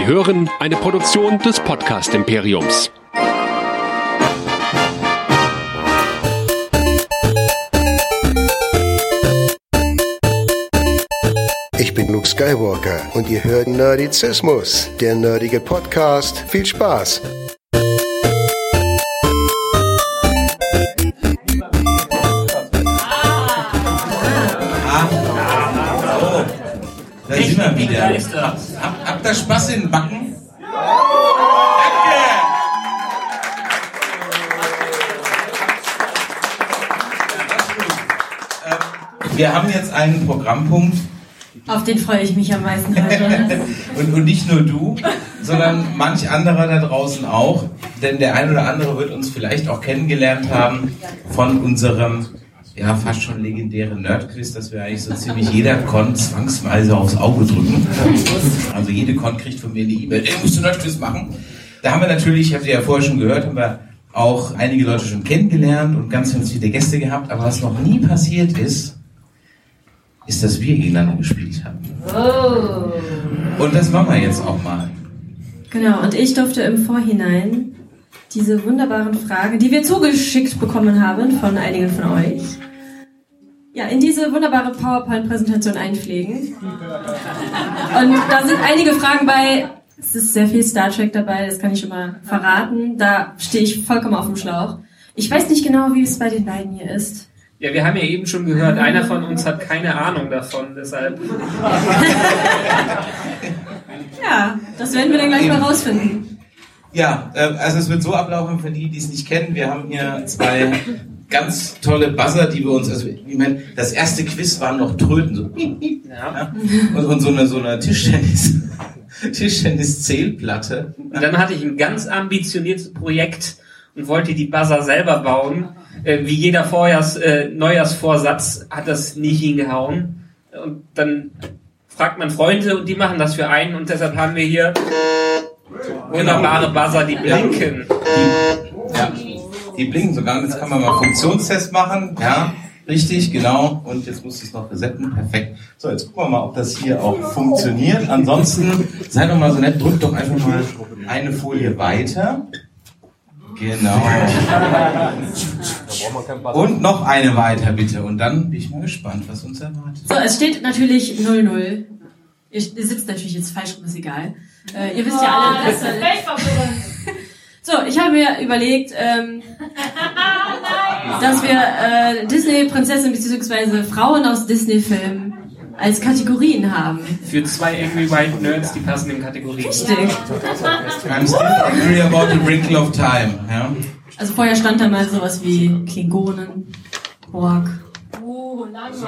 Sie hören eine Produktion des Podcast Imperiums. Ich bin Luke Skywalker und ihr hört Nerdizismus, der nerdige Podcast. Viel Spaß! Da sind wir wieder. Hab, hab, habt ihr Spaß in den Backen? Danke! Ähm, Wir haben jetzt einen Programmpunkt Auf den freue ich mich am meisten heute. und, und nicht nur du, sondern manch anderer da draußen auch. Denn der ein oder andere wird uns vielleicht auch kennengelernt haben von unserem ja fast schon legendären Nerdquiz, das wir eigentlich so ziemlich jeder Con zwangsweise aufs Auge drücken. Also jede Con kriegt von mir eine E-Mail, ey, musst du Nerdquiz machen? Da haben wir natürlich, habt ihr ja vorher schon gehört, haben wir auch einige Leute schon kennengelernt und ganz, ganz viele Gäste gehabt. Aber was noch nie passiert ist, ist, dass wir gegeneinander gespielt haben. Und das machen wir jetzt auch mal. genau, und ich durfte im Vorhinein diese wunderbaren Fragen, die wir zugeschickt bekommen haben von einigen von euch, ja, in diese wunderbare PowerPoint-Präsentation einpflegen. Und da sind einige Fragen bei. Es ist sehr viel Star Trek dabei, das kann ich schon mal verraten. Da stehe ich vollkommen auf dem Schlauch. Ich weiß nicht genau, wie es bei den beiden hier ist. Ja, wir haben ja eben schon gehört, einer von uns hat keine Ahnung davon, deshalb. Ja, das werden wir dann gleich mal rausfinden. Ja, äh, also es wird so ablaufen für die, die es nicht kennen. Wir haben hier zwei ganz tolle Buzzer, die wir uns, also ich meine, das erste Quiz war noch Tröten, so Ja. ja, und, und so eine so eine Tischtennis Tischtennis-Zählplatte. Und dann hatte ich ein ganz ambitioniertes Projekt und wollte die Buzzer selber bauen. Äh, wie jeder Vorjahrs, äh, Neujahrsvorsatz hat das nicht hingehauen. Und dann fragt man Freunde und die machen das für einen und deshalb haben wir hier wunderbare Buzzer, die blinken. Die, ja, die blinken sogar. Jetzt kann man mal Funktionstest machen. Ja, richtig, genau. Und jetzt muss ich es noch resetten. Perfekt. So, jetzt gucken wir mal, ob das hier auch funktioniert. Ansonsten, seid doch mal so nett, drückt doch einfach mal eine Folie weiter. Genau. Und noch eine weiter, bitte. Und dann bin ich mal gespannt, was uns erwartet. So, es steht natürlich 0-0. Ihr, ihr sitzt natürlich jetzt falsch rum, ist egal. Äh, ihr wisst ja alle, dass, So, ich habe mir überlegt, ähm, dass wir äh, Disney-Prinzessin bzw. Frauen aus Disney-Filmen als Kategorien haben. Für zwei Angry White Nerds, die passen in Kategorien. Richtig. I'm still angry about the wrinkle of time. Ja? Also vorher stand da mal sowas wie Klingonen, Borg.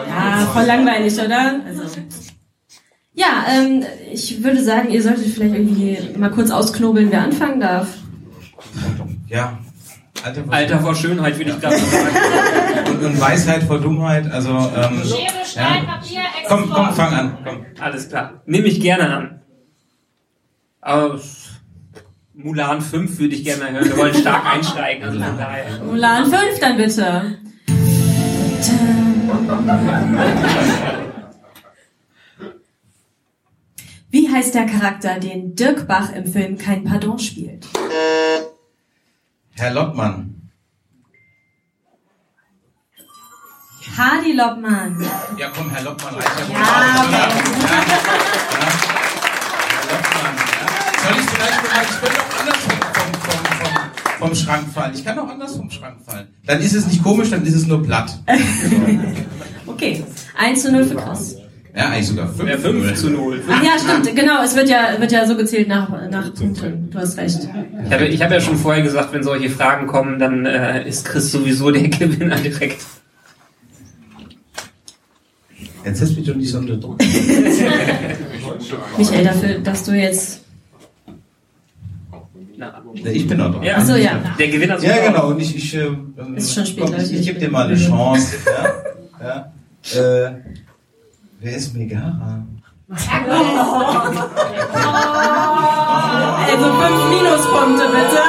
Ja, voll langweilig, oder? Also. Ja, ähm, ich würde sagen, ihr solltet vielleicht irgendwie mal kurz ausknobeln, wer anfangen darf. Ja. Alter, Alter vor Schönheit würde ich gerade sagen. und, und Weisheit vor Dummheit. Also, ähm, Schere, Stein, ja. Papier, Komm, komm, Export. fang an. Komm. Alles klar. Nehme ich gerne an. Aber Mulan 5 würde ich gerne hören. Wir wollen stark einsteigen. Also von daher. Mulan 5 dann bitte. Wie heißt der Charakter, den Dirk Bach im Film Kein Pardon spielt? Herr Lottmann. Hardy Loppmann. Ja, komm, Herr Lottmann reicht ja wohl Ja, aus, oder? okay. Ja, ja. Herr Lottmann, ja. Soll ich vielleicht mal, ich könnte auch anders vom, vom, vom, vom, Schrank fallen. Ich kann auch anders vom Schrank fallen. Dann ist es nicht komisch, dann ist es nur platt. Okay, 1 zu 0 für Chris. Ja, eigentlich sogar 5. Ja, 5 zu 0. Ach ja, stimmt, genau, es wird ja, wird ja so gezählt nach, nach Punkten. Du hast recht. Ich habe, ich habe ja schon vorher gesagt, wenn solche Fragen kommen, dann äh, ist Chris sowieso der Gewinner direkt. Jetzt setz mich doch nicht so unter Druck. Michael, dafür, dass du jetzt. Na, Ja, Ich bin noch dran. ja, Ach so, ja. Der Gewinner Ja, sowieso. genau. Und ich, ich, äh, Ist schon spät, komm, ich, ich gebe dir mal eine Chance. Ja? Ja? Äh, wer ist Megara? Also 5 Minuspunkte bitte.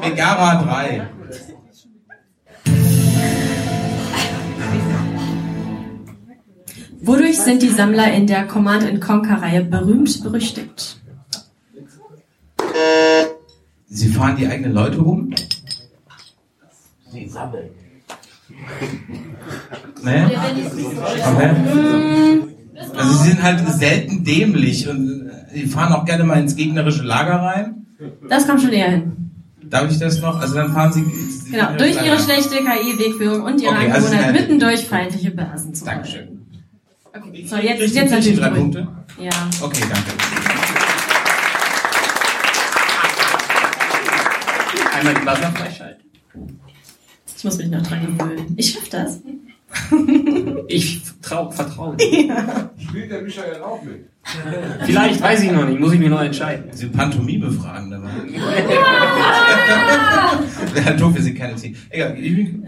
Megara 3. Wodurch sind die Sammler in der Command Conquer-Reihe berühmt berüchtigt? Sie fahren die eigenen Leute um? Sie sammeln. Ne? Okay. Also sie sind halt selten dämlich und die fahren auch gerne mal ins gegnerische Lager rein. Das kommt schon eher hin. Darf ich das noch? Also dann fahren sie. Genau, durch ihre Lager. schlechte KI-Wegführung und ihre Okay, also Angewohnheit, eine- mitten durch feindliche Basen zu. Dankeschön. Okay, so, jetzt, jetzt die natürlich drei. Punkte? Ja. Okay, danke. Einmal die Buzzer freischalten. Ich muss mich noch dran gewöhnen. Ich schaff das. Ich trau, vertraue. Spielt der Michael auch mit? Vielleicht, weiß ich noch nicht, muss ich mir noch entscheiden. Sie Pantomime fragen dabei. Wäre doof, wir sind keine Team. Egal, ich bin.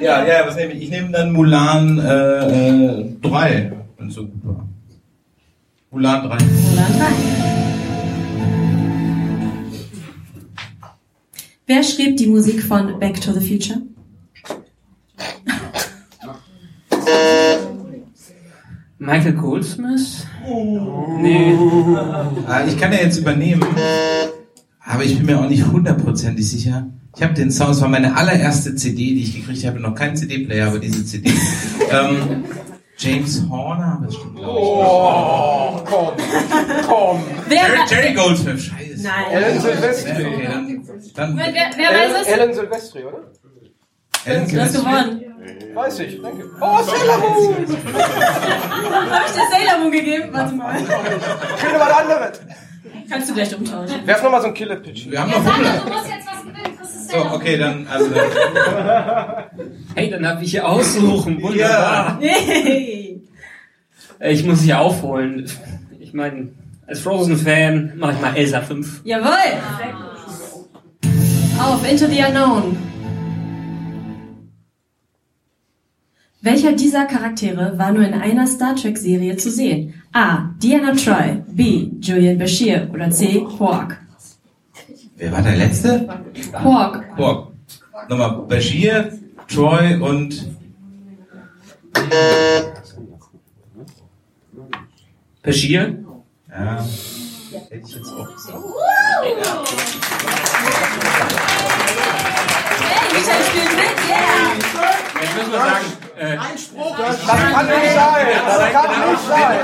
Ja, ja, was nehme ich? Ich nehme dann Mulan äh, äh, 3, wenn es so gut war. Mulan 3. Mulan 3. Wer schrieb die Musik von Back to the Future? Michael Goldsmith? Nee. Ah, ich kann ja jetzt übernehmen, aber ich bin mir auch nicht hundertprozentig sicher. Ich habe den Song, es war meine allererste CD, die ich gekriegt habe, noch kein CD-Player, aber diese CD. ähm, James Horner, das stimmt, glaube ich. Oh, komm, komm. Wer, Jerry, Goldsmith, scheiße. Nein. Alan Silvestri. Okay, dann, dann Wer, wer, wer weiß es? Alan Silvestri, oder? Alan Du hast Silvestri. gewonnen. Weiß ich, danke. Oh, Sailor Moon! Habe ich dir Sailor Moon gegeben? Warte mal. Ich will was anderes. Kannst du gleich umtauschen. Werf nochmal so einen Killer-Pitch. Wir haben noch Sandra, So, okay, dann, also, Hey, dann habe ich hier aussuchen. Wunderbar. Nee. Äh, Ich muss hier aufholen. Ich meine, als Frozen-Fan mache ich mal Elsa 5. Jawohl. Auf Into the Unknown. Welcher dieser Charaktere war nur in einer Star Trek-Serie zu sehen? A. Diana Troy. B. Julian Bashir. Oder C. Quark. Wer war der Letzte? Quark. Boah, nochmal, Bashir, Troy und, Bashir? ja, hätte ich jetzt auch gesagt. Hey, Michael spielt mit, yeah. Jetzt müssen wir sagen, äh, Das kann nicht sein! Das kann nicht sein!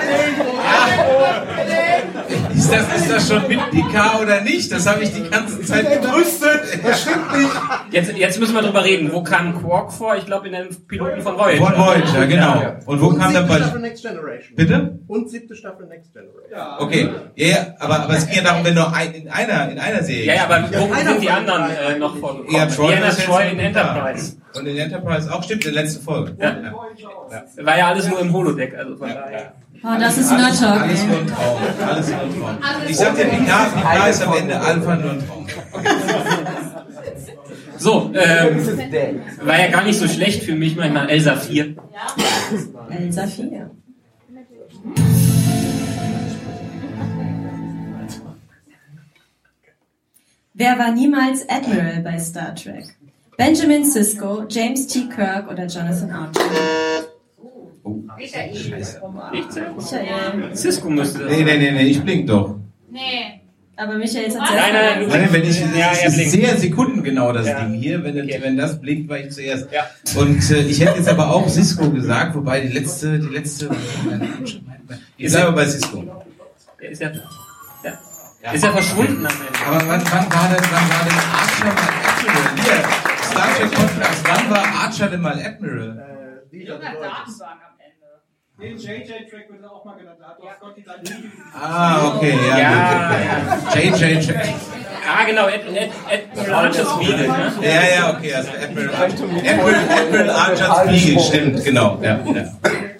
Ist das, ist das schon mit PK oder nicht? Das habe ich die ganze Zeit gebrüstet. Das stimmt nicht. jetzt, jetzt müssen wir drüber reden. Wo kam Quark vor? Ich glaube in dem Piloten von Voyager. Von Voyager, genau. Und wo kam dann siebte Staffel bei... Next Generation. Bitte? Und siebte Staffel Next Generation. Okay, ja, ja, aber, aber es ging ja darum, wenn nur ein, in einer, in einer Serie... Ja, ja, aber wo einer sind die von anderen äh, noch vorgekommen? Ja, Troy Troy in. Enterprise. Und in Enterprise auch, stimmt, in der letzten Folge. Ja. War ja alles nur im Holodeck, also von daher. Oh, das ist Nerd Talk. Alles nur ein Traum. Alles nur ein Traum. Ich sag dir, PK, PK ist am Ende einfach nur ein Traum. So, ähm, war ja gar nicht so schlecht für mich, manchmal Elsa 4. Elsa 4. Wer war niemals Admiral bei Star Trek? Benjamin Sisko, James T. Kirk oder Jonathan Archer? Oh, scheiße. Michael. Cisco müsste das Nee, nee, nee, nee, ich blink doch. Nee. Aber Michael ist Nein, nein, du Nein, wenn ich, Ja, blinkt. sehr sekundengenau das Ja. Ding hier. Wenn, Okay. wenn das blinkt, war ich zuerst. Ja. Und äh, ich hätte jetzt aber auch Cisco gesagt, wobei die letzte, die letzte. Ich bleibe bei Cisco. Der ist ja, ja. Ist ja verschwunden am Ende. Aber wann, wann war denn, wann war denn Archer mal Admiral? Hier, Star Trek Podcast. Wann war Archer denn mal Admiral? Äh, die Junger Datenbank am Ende. Den JJ-Track wird er auch mal genannt. Da hat doch Scotty sein Lied Ah, okay, ja. Ja, gut. JJ Track. Ah, genau, Ed Archer's Beagle, ne? Ja, ja, okay, also Admiral, Admiral, Admiral Archer's Beagle, stimmt, genau. Ja, ja.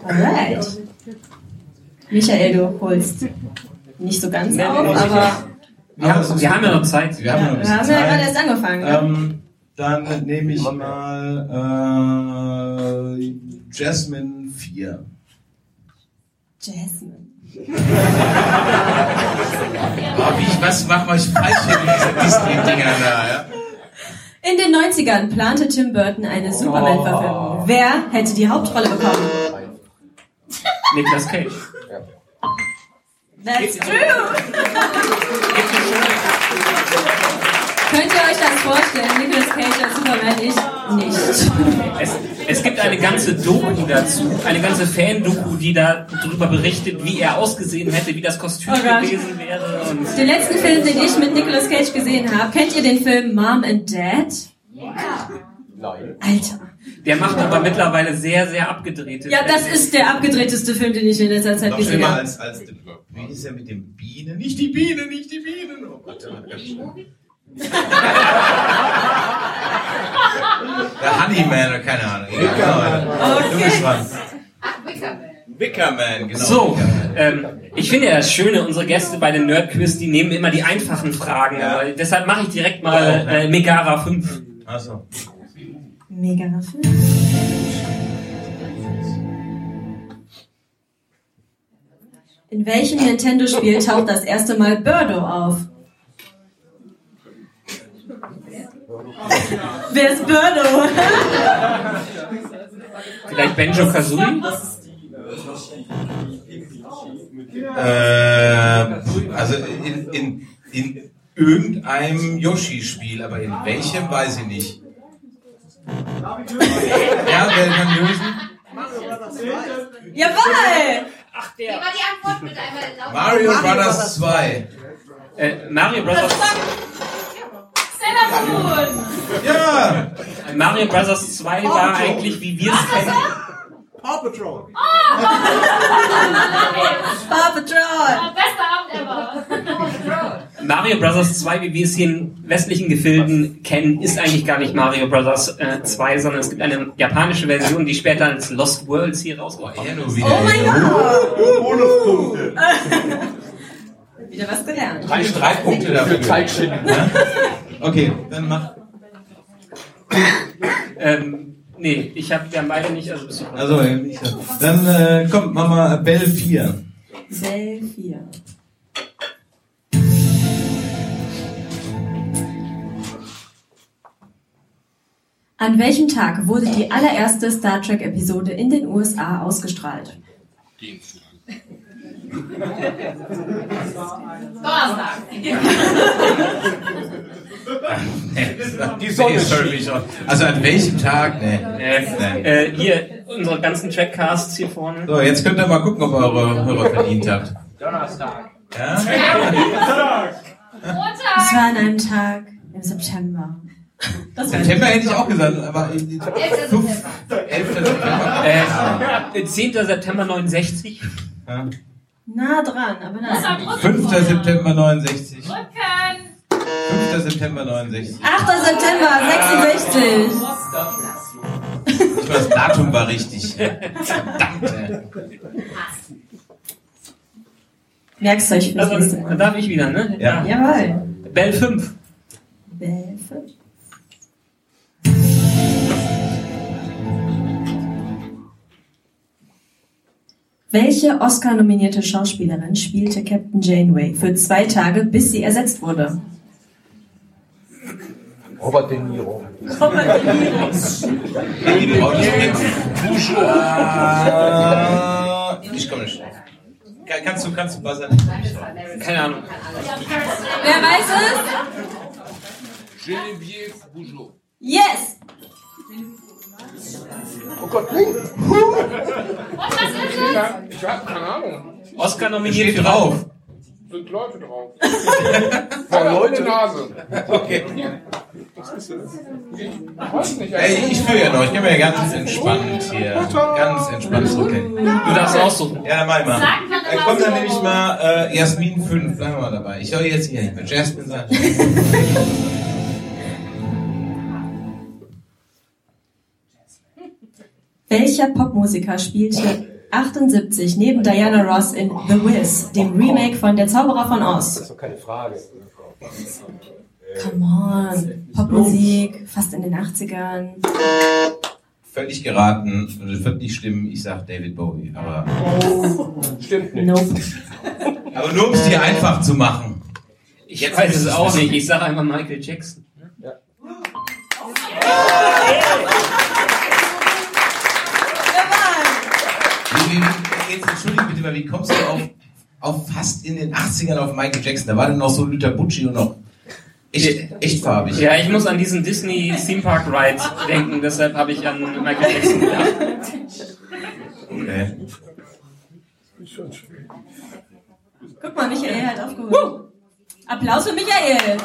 Alright. Michael, du holst nicht so ganz auf, aber Wir haben, wir haben ja noch Zeit. Wir haben noch ein wir haben ja gerade erst angefangen. Ähm, dann nehme ich mal äh, Jasmine 4. Jasmine. Oh, wie ich, was mache ich falsch mit diesen Disney-Dingern da, ja? In den 90ern plante Tim Burton eine Superman-Verfilmung. Wer hätte die Hauptrolle bekommen? Nicolas Cage. That's true! Könnt ihr euch das vorstellen? Nicolas Cage als Superman, ich nicht. Es, es gibt eine ganze Doku dazu, eine ganze Fan-Doku, die da darüber berichtet, wie er ausgesehen hätte, wie das Kostüm Oh gewesen wäre. Und Den letzten Film, den ich mit Nicolas Cage gesehen habe, kennt ihr den Film Mom and Dad? Nein. Alter. der macht aber mittlerweile sehr, sehr abgedrehte Ja, das ist der abgedrehteste Film, den ich in letzter Zeit Noch gesehen habe. als, als The Wie ist er mit den Bienen? Nicht die Bienen, nicht die Bienen. Oh Gott, Der Honeyman oder keine Ahnung. Ja, genau. Du bist dran. Wickerman, genau. So, Wickerman. ähm, ich finde ja das Schöne, unsere Gäste bei den Nerd-Quiz, die nehmen immer die einfachen Fragen. Ja. Aber deshalb mache ich direkt mal äh, Megara 5. Achso. Mega Film. In welchem Nintendo-Spiel taucht das erste Mal Birdo auf? Wer ist Birdo? Vielleicht Benjo Kazooie? Äh, also in, in, in irgendeinem Yoshi-Spiel, aber in welchem weiß ich nicht. ja, wer kann lösen? Jawoll! Ach, der. Wie war die Antwort mit einmal Mario, Mario Brothers 2. Äh, Mario Brothers 2. Tellerboden! Ja! Mario Bros. 2 Paw war eigentlich, wie wir es kennen. Paw Patrol! Oh, Paw Patrol! Bester Abend ever! Mario Bros. 2, wie wir es hier in westlichen Gefilden kennen, ist eigentlich gar nicht Mario Bros. 2, äh, sondern es gibt eine japanische Version, die später als Lost Worlds hier rausgekommen ist. Oh mein Gott! Oh, Wieder was gelernt. Drei Streitpunkte dafür Zeitschinden. Ne? Okay, dann mach. Ähm, nee, ich hab, wir haben beide nicht, also bist du. Also, ich, dann äh, kommt Mama Bell 4. Bell 4. An welchem Tag wurde die allererste Star Trek-Episode in den USA ausgestrahlt? Donnerstag! Die Sonne ist Also an welchem Tag? Nee. Äh, Nee. äh, hier, unsere ganzen Trackcasts hier vorne. So, jetzt könnt ihr mal gucken, ob ihr eure Hörer verdient habt. Donnerstag. Ja? Es Montag! war an einem Tag im September. Das September hätte ich auch gesagt, aber 11. September. 11. September. Äh, 10. September 69. Ja. nah dran, aber trotzdem 5. vorher. September 69. Rücken! 5. September 69. 8. September 66. Ich weiß, das Datum war richtig. Verdammt. Merkst euch fürs nächste Also, darf ich wieder, ne? Ja. Jawohl. Bell 5. Bell 5. Welche Oscar-nominierte Schauspielerin spielte Captain Janeway für zwei Tage, bis sie ersetzt wurde? Robert De Niro. Des Prinzen. Ah, Ich komme nicht. Kann- Kannst du, kannst du buzzern? Keine Ahnung. Wer weiß Genevieve Bujold. es? Yes! Oh Gott. Und was ist es? Ich hab keine Ahnung. Oscar nominiert drauf. Sind Leute drauf. War Leute Nase. Okay. Ich weiß nicht. Ey, ich führe ja noch. Ich gehe mir ganz entspannt hier. Ganz entspannt zurück. Du darfst aussuchen. Ja, dann mach ich mal. Dann kommt dann nämlich mal äh, Jasmin 5. Bleiben wir mal dabei. Ich soll jetzt hier nicht mehr Jasmin sein. Welcher Popmusiker spielte 78 neben Diana Ross in The Wiz, dem Remake von Der Zauberer von Oz? Das ist doch keine Frage. Come on, Popmusik, fast in den 80ern. Völlig geraten. Das wird nicht stimmen. Ich sag David Bowie. Aber, Stimmt nicht. Nope. aber nur um es dir einfach zu machen. Ich weiß es auch nicht. Ich sage einfach Michael Jackson. Wie, wie, wie, jetzt entschuldige bitte mal, wie kommst du auf, auf fast in den 80ern auf Michael Jackson? Da war dann noch so Luther Bucci und noch echt, echt farbig. Ja, ich muss an diesen Disney Theme Park Ride denken, deshalb habe ich an Michael Jackson gedacht. Okay. Guck mal, Michael hat aufgeholt. Applaus für Michael.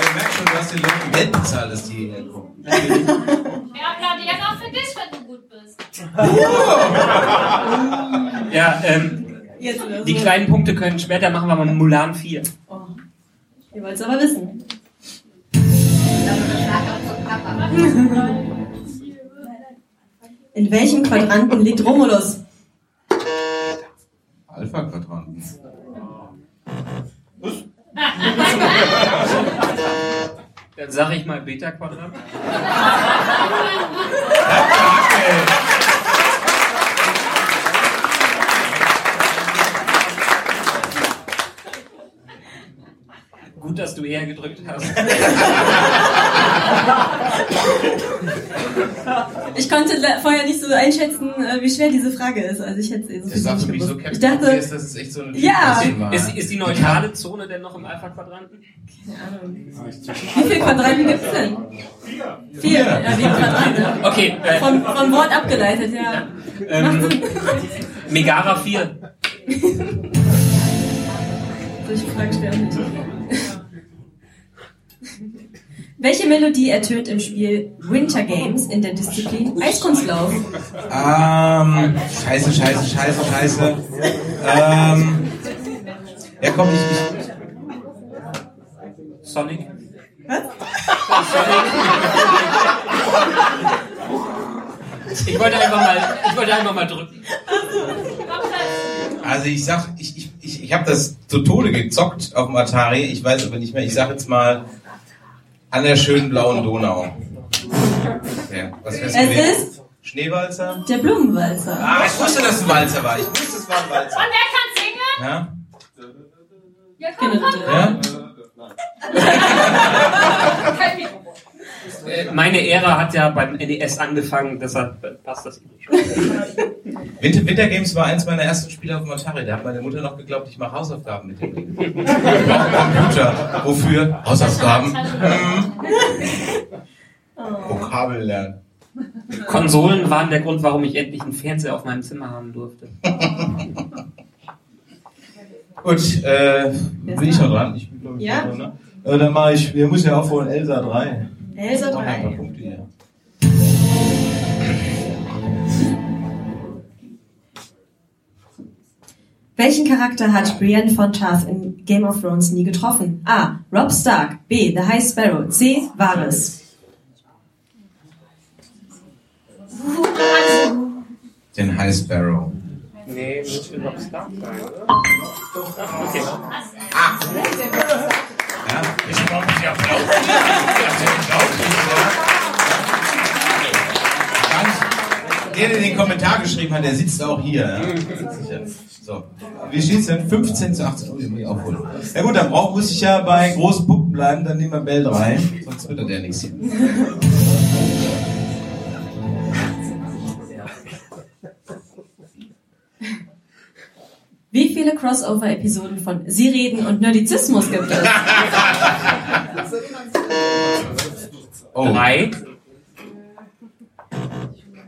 Ich merke schon, du hast den Leuten Geld bezahlt, dass die hierher kommen. Wir applaudieren auch für dich, wenn du gut bist. Ja, ähm, die kleinen Punkte können später machen wir mal Mulan 4. Oh. Ihr wollt es aber wissen. In welchem Quadranten liegt Romulus? Alpha-Quadranten. Dann sage ich mal Beta-Quadrat. Gut, dass du eher gedrückt hast. Ich konnte vorher nicht so einschätzen, äh, wie schwer diese Frage ist. Also ich hätte es eh so Das nicht. Ich dachte, ist, dass es echt so eine Ja. Ist, ist die neutrale Zone denn noch im Alpha-Quadranten? wie viele Quadranten gibt es denn? Vier. Ja, wie ein Quadrant. Ne? Okay, äh, Vom, vom Wort abgeleitet, ja. ähm, Megara 4. Solche Fragen stellen mich. Welche Melodie ertönt im Spiel Winter Games in der Disziplin Eiskunstlauf? Ähm, scheiße, scheiße, scheiße, scheiße. Ähm, ja, komm, ich, ich, Sonic. Ich wollte einfach mal, ich wollte einfach mal drücken. also ich sag, ich, ich, ich, ich habe das zu Tode gezockt auf dem Atari, ich weiß aber nicht mehr, ich sag jetzt mal an der schönen blauen Donau. Okay, was Es ist Schneewalzer? der Blumenwalzer. Ah, ich wusste, dass es ein Walzer war. Ich wusste, es war ein Walzer. Und wer kann singen? Ja? Ja, komm, komm. Ja? Kein Mikrofon. Meine Ära hat ja beim NES angefangen, deshalb passt das nicht. Winter, Winter Games war eins meiner ersten Spiele auf dem Atari. Da hat meine Mutter noch geglaubt, ich mache Hausaufgaben mit dem Ding. Ich brauche einen Computer. Wofür? Hausaufgaben. Vokabel lernen. Konsolen waren der Grund, warum ich endlich einen Fernseher auf meinem Zimmer haben durfte. Gut, äh, bin ich noch dran? Ich bin, ich, Ja. dran, ne? Äh, dann mache ich, wir müssen ja aufholen, Elsa 3. Elsa Noch ein paar 3. Punkte hier. Welchen Charakter hat Brienne von Tarth in Game of Thrones nie getroffen? A. Rob Stark. B. The High Sparrow. C. Varys. Den High Sparrow. Nee, müsste Rob Stark sein, oder? Okay. Ja? Brauche nicht Applaus. Ganz- Der, der den Kommentar geschrieben hat, der sitzt auch hier. Ja? So. Wie steht's denn? 15 zu 18. Oh, den muss ich aufholen. Ja gut, dann brauch, muss ich ja bei großen Punkten bleiben, dann nehmen wir Bell 3. Sonst wird er der nichts hier. Wie viele Crossover-Episoden von Sie reden und Nerdizismus gibt es? Oh. Drei.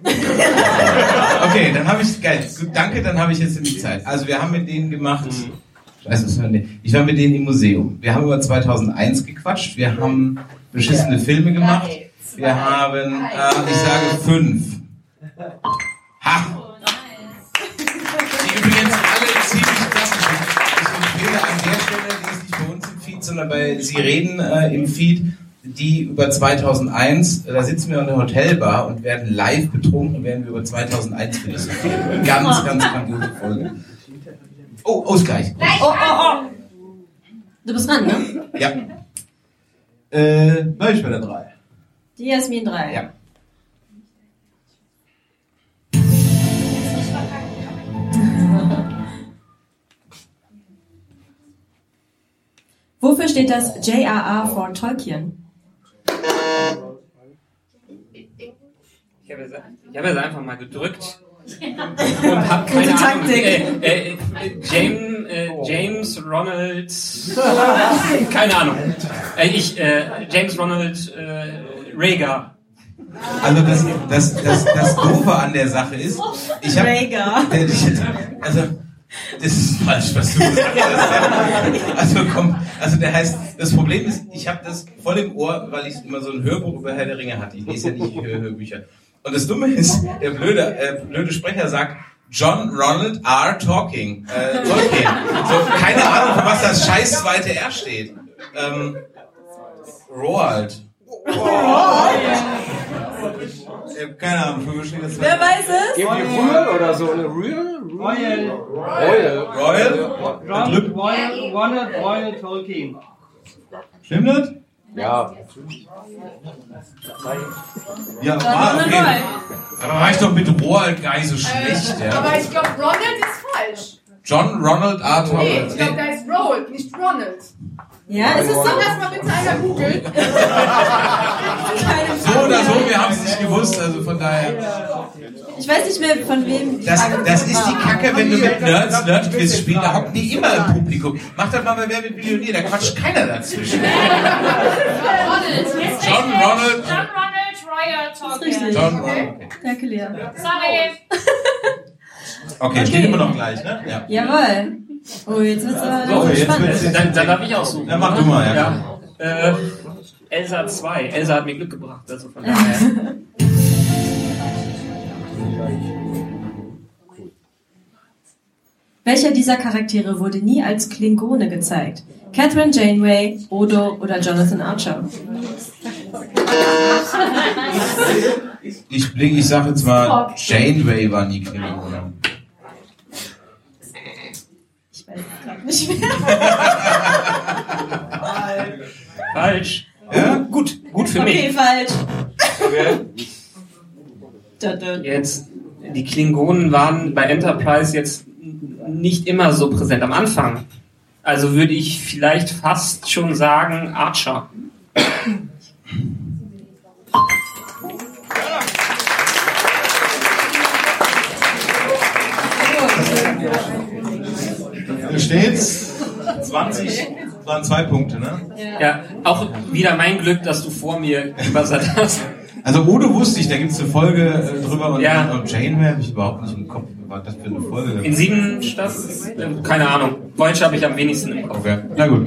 Okay, dann habe ich, geil, gut, danke, dann habe ich jetzt nämlich Zeit. Also wir haben mit denen gemacht, denn? ich war mit denen im Museum. Wir haben über 2001 gequatscht, wir haben beschissene Filme gemacht, wir haben, äh, ich sage fünf. Ha! Uns im Feed, sondern bei Sie reden äh, im Feed, die über 2001, äh, da sitzen wir in der Hotelbar und werden live betrunken, werden wir über 2001 philosophieren. Ganz, ganz grandiose Folge. Oh, Ausgleich. Oh, oh, oh. Du bist dran, ne? Ja, Äh, ich bei der 3. Die Jasmin 3. ja. Wofür steht das JRR vor Tolkien? Ich habe jetzt, ich habe jetzt einfach mal gedrückt und habe keine Gute Ahnung. Taktik. Äh, äh, äh, James, äh, James Ronald, keine Ahnung. Äh, ich, äh, James Ronald äh, Rhaegar. Also das, das, das, das Doofe an der Sache ist, ich habe... Rhaegar. Also, das ist falsch, was du gesagt hast. Also komm, also der heißt, das Problem ist, ich habe das voll im Ohr, weil ich immer so ein Hörbuch über Herr der Ringe hatte. Ich lese ja nicht Hör Hörbücher. Und das Dumme ist, der blöde, äh, blöde Sprecher sagt, John Ronald R. Talking. Äh, Tolkien. So, keine Ahnung, für was das scheiß zweite R steht. Ähm, Roald. Hab keine Ahnung, für was steht das Wer weiß es? Irgendwie Rühl oder so, eine Rühl? Royal. Royal. Royal? Ron, Royal, Ronald Royal Tolkien. Stimmt das? Ja. Ja, ah, okay. Aber war ich doch mit Roald gar nicht so schlecht, ja. Aber ich glaube, Ronald ist falsch. John Ronald R. Nee, Tolkien. ich glaube, da ist Roald, nicht Ronald. Ja, ist es so? Kann das mal bitte einer googeln? So oder so, wir haben es nicht gewusst, also von daher. Ich weiß nicht mehr, von wem Das, das ist die. Kacke, wenn du mit Nerds Nerdquiz spielst, da hocken die immer im Publikum. Mach das mal bei Wer wird Millionär, da quatscht keiner dazwischen. Ronald. John Ronald. John Ronald Royal Tolkien. Richtig. John Ronald. Okay, Danke, Lea. Sorry. Okay steht immer noch gleich, ne? Ja. Jawohl. Oh, jetzt wird's aber So, jetzt spannend. wird's- Dann, dann darf ich aussuchen. Dann mach du mal, ja. Äh, Elsa 2. Elsa hat mir Glück gebracht, also von daher. Welcher dieser Charaktere wurde nie als Klingone gezeigt? Catherine Janeway, Odo oder Jonathan Archer? Ich, bling- ich sag jetzt mal, Janeway war nie Klingone. Ich weiß es gerade nicht mehr. Falsch. Ja? Gut, gut für Okay, mich. falsch. Jetzt, die Klingonen waren bei Enterprise jetzt nicht immer so präsent am Anfang. Also würde ich vielleicht fast schon sagen Archer. Steht's. 20, waren zwei Punkte, ne? Ja, auch wieder mein Glück, dass du vor mir gebuzzert hast. Also Odo wusste ich, da gibt's eine Folge äh, drüber und, Ja. und Janeway habe ich überhaupt nicht im Kopf. Was das für eine Folge? In sieben Staffeln? Äh, Keine Ahnung. Deutsch habe ich am wenigsten im Kopf. Okay. Na gut.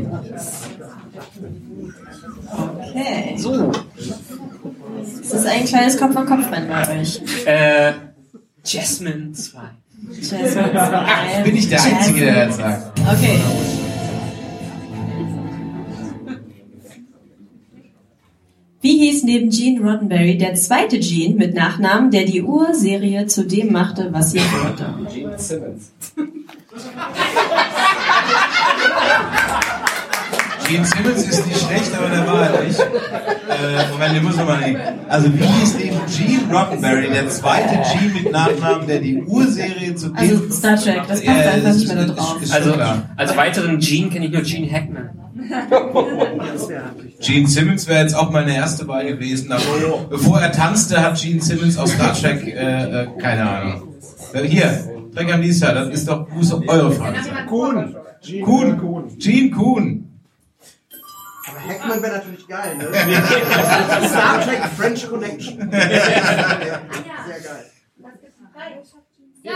Okay. So. Das ist ein kleines Kopf-an-Kopf-Rennen bei euch. Äh, Jasmine 2. Jasmine Ach, bin ich der Einzige, der das sagt. Okay. Wie hieß neben Gene Roddenberry der zweite Gene mit Nachnamen, der die Urserie zu dem machte, was sie wurde? Gene Simmons. Gene Simmons ist nicht schlecht, aber der war halt nicht. Äh, Moment, den muss man mal nehmen. Also wie hieß neben Gene Roddenberry der zweite Gene mit Nachnamen, der die Urserie zu dem... Also Star Trek, das passt Ja, einfach nicht ist- mehr da drauf. ist schon Also klar. als weiteren Gene kenne ich nur Gene Hackman. Gene Simmons wäre jetzt auch meine erste Wahl gewesen, aber bevor er tanzte, hat Gene Simmons aus Star Trek, äh, äh, keine Ahnung. Äh, Hier, Trek am Lisa, das ist doch muss doch eure Frage. Kuhn. Gene Kuhn. Kuhn. Gene Kuhn. Hackman wäre natürlich geil, ne? Star Trek French Connection. ja, sehr geil.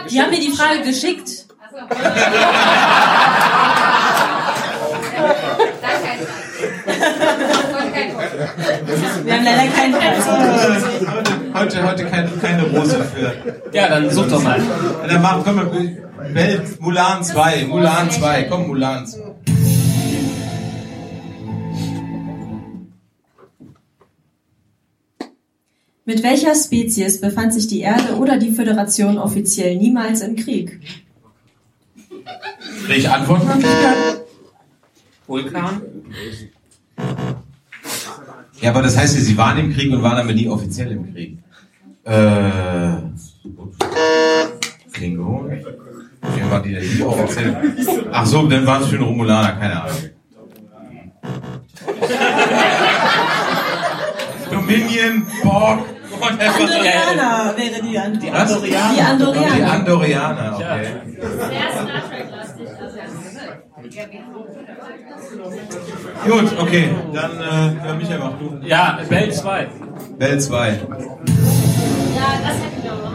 Die haben mir die Frage geschickt. Wir haben leider keinen Preis. Heute, heute keine, keine Rose für. Ja, dann such doch mal. Ja, Dann machen, komm, Welt, Mulan 2, Mulan 2, komm, Mulan 2. Mit welcher Spezies befand sich die Erde oder die Föderation offiziell niemals im Krieg? Welche Antwort habe ich antworten? Vulkan? Ja, aber das heißt, ja, sie waren im Krieg und waren aber nie offiziell im Krieg. Äh. Klingo? Wer war die nie offiziell? Ach so, dann waren es schon Romulaner, keine Ahnung. Dominion, Borg, whatever. Andorianer wäre die Antwort. Die Andorianer. Die Andorianer. Die Andorianer, okay. Sehr. Gut, okay, dann, äh, ja, Michael, mach du. Ja, Bell 2. Bell 2. Ja, das hätten wir auch noch.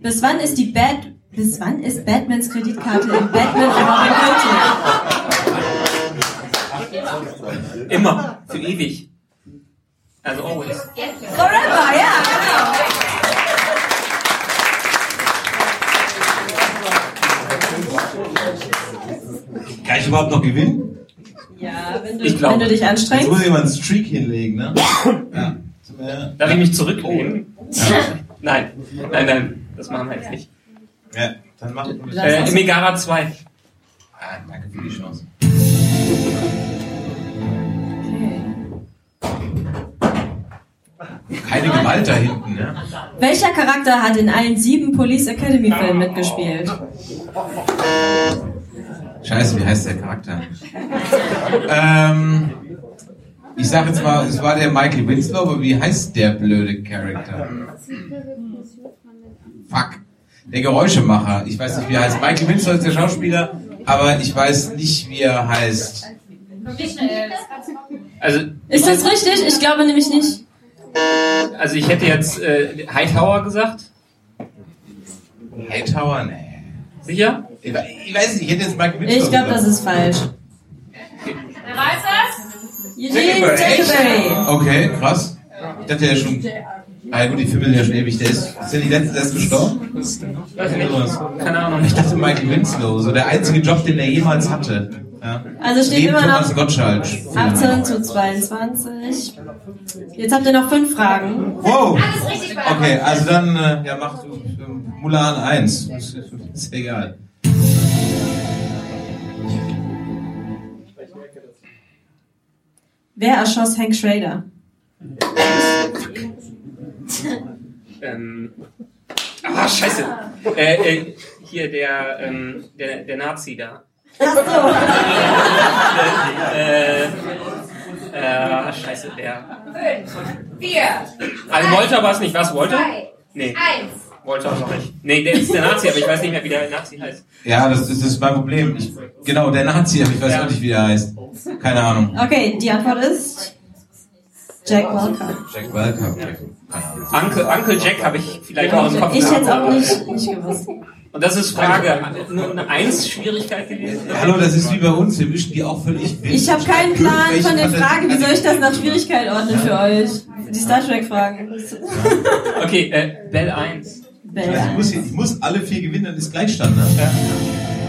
Bis wann ist die Bad bis wann ist Batmans Kreditkarte im Batman Robin gültig? Immer. Für ewig. Also always. Forever, ja, genau. Kann ich überhaupt noch gewinnen? Ja, wenn du, Ich glaub. wenn du dich Jetzt anstrengst. muss ich mal einen Streak hinlegen, ne? Ja. Darf ich mich zurücklehnen? Nein, nein, nein, das machen wir jetzt nicht. Ja, dann mach Äh, Megara 2. Ah, danke für die Chance. Keine Gewalt da hinten, ne? Welcher Charakter hat in allen sieben Police Academy Filmen mitgespielt? Scheiße, wie heißt der Charakter? ähm, ich sag jetzt mal, es war der Michael Winslow, aber wie heißt der blöde Charakter? Fuck. Der Geräuschemacher. Ich weiß nicht, wie er heißt. Michael Winslow ist der Schauspieler, aber ich weiß nicht, wie er heißt. Michael. Also, Ist das richtig? Ich glaube nämlich nicht. also ich hätte jetzt äh, Hightower gesagt. Hightower? Nee. Sicher? Ich ich weiß nicht, ich hätte jetzt Michael Winslow Ich glaube, das ist falsch. Wer weiß das? Eugene Takeaway. Okay, krass. Ich dachte ja schon. Ah ja, gut, die Filme sind ja schon ewig. Der ist, ist der die letzte, der ist gestorben? Weiß nicht. Keine Ahnung. Ich dachte Michael Winslow, so der einzige Job, den er jemals hatte. Ja. Also steht Neben immer noch Gottschalk. 18 zu 22. Jetzt habt ihr noch fünf Fragen. Wow! Alles richtig bei Okay, also dann, äh, ja, mach du ähm, Mulan 1. Ist, ist egal. Wer erschoss Hank Schrader? Ähm, ah, scheiße. Äh, äh, hier der, ähm, der, der Nazi da. äh, äh, scheiße, der. Fünf, vier, Also Walter war es nicht. Was, Walter? zwei, Nee, eins. Walter war nicht. Nee, der ist der Nazi, aber ich weiß nicht mehr, wie der Nazi heißt. Ja, das, das ist mein Problem. Ich, genau, der Nazi, aber ich weiß Ja. auch nicht, wie der heißt. Keine Ahnung. Okay, die Antwort ist Jack Walker. Jack Welker. Ahnung. Uncle, Uncle Jack habe ich vielleicht auch im Kopf Ich hätte es auch nicht, nicht gewusst. Und das ist Frage, nur eine Eins-Schwierigkeit gewesen? Hallo, das ist wie bei uns. Wir mischen die auch völlig wild. Ich habe keinen Plan von Fantasien- Fragen. Wie soll ich das nach Schwierigkeit ordnen für euch? Die Star Trek Fragen. Okay, äh, Bell 1. Also ich, muss, hier- ich muss alle vier gewinnen, dann ist Gleichstand. Ne?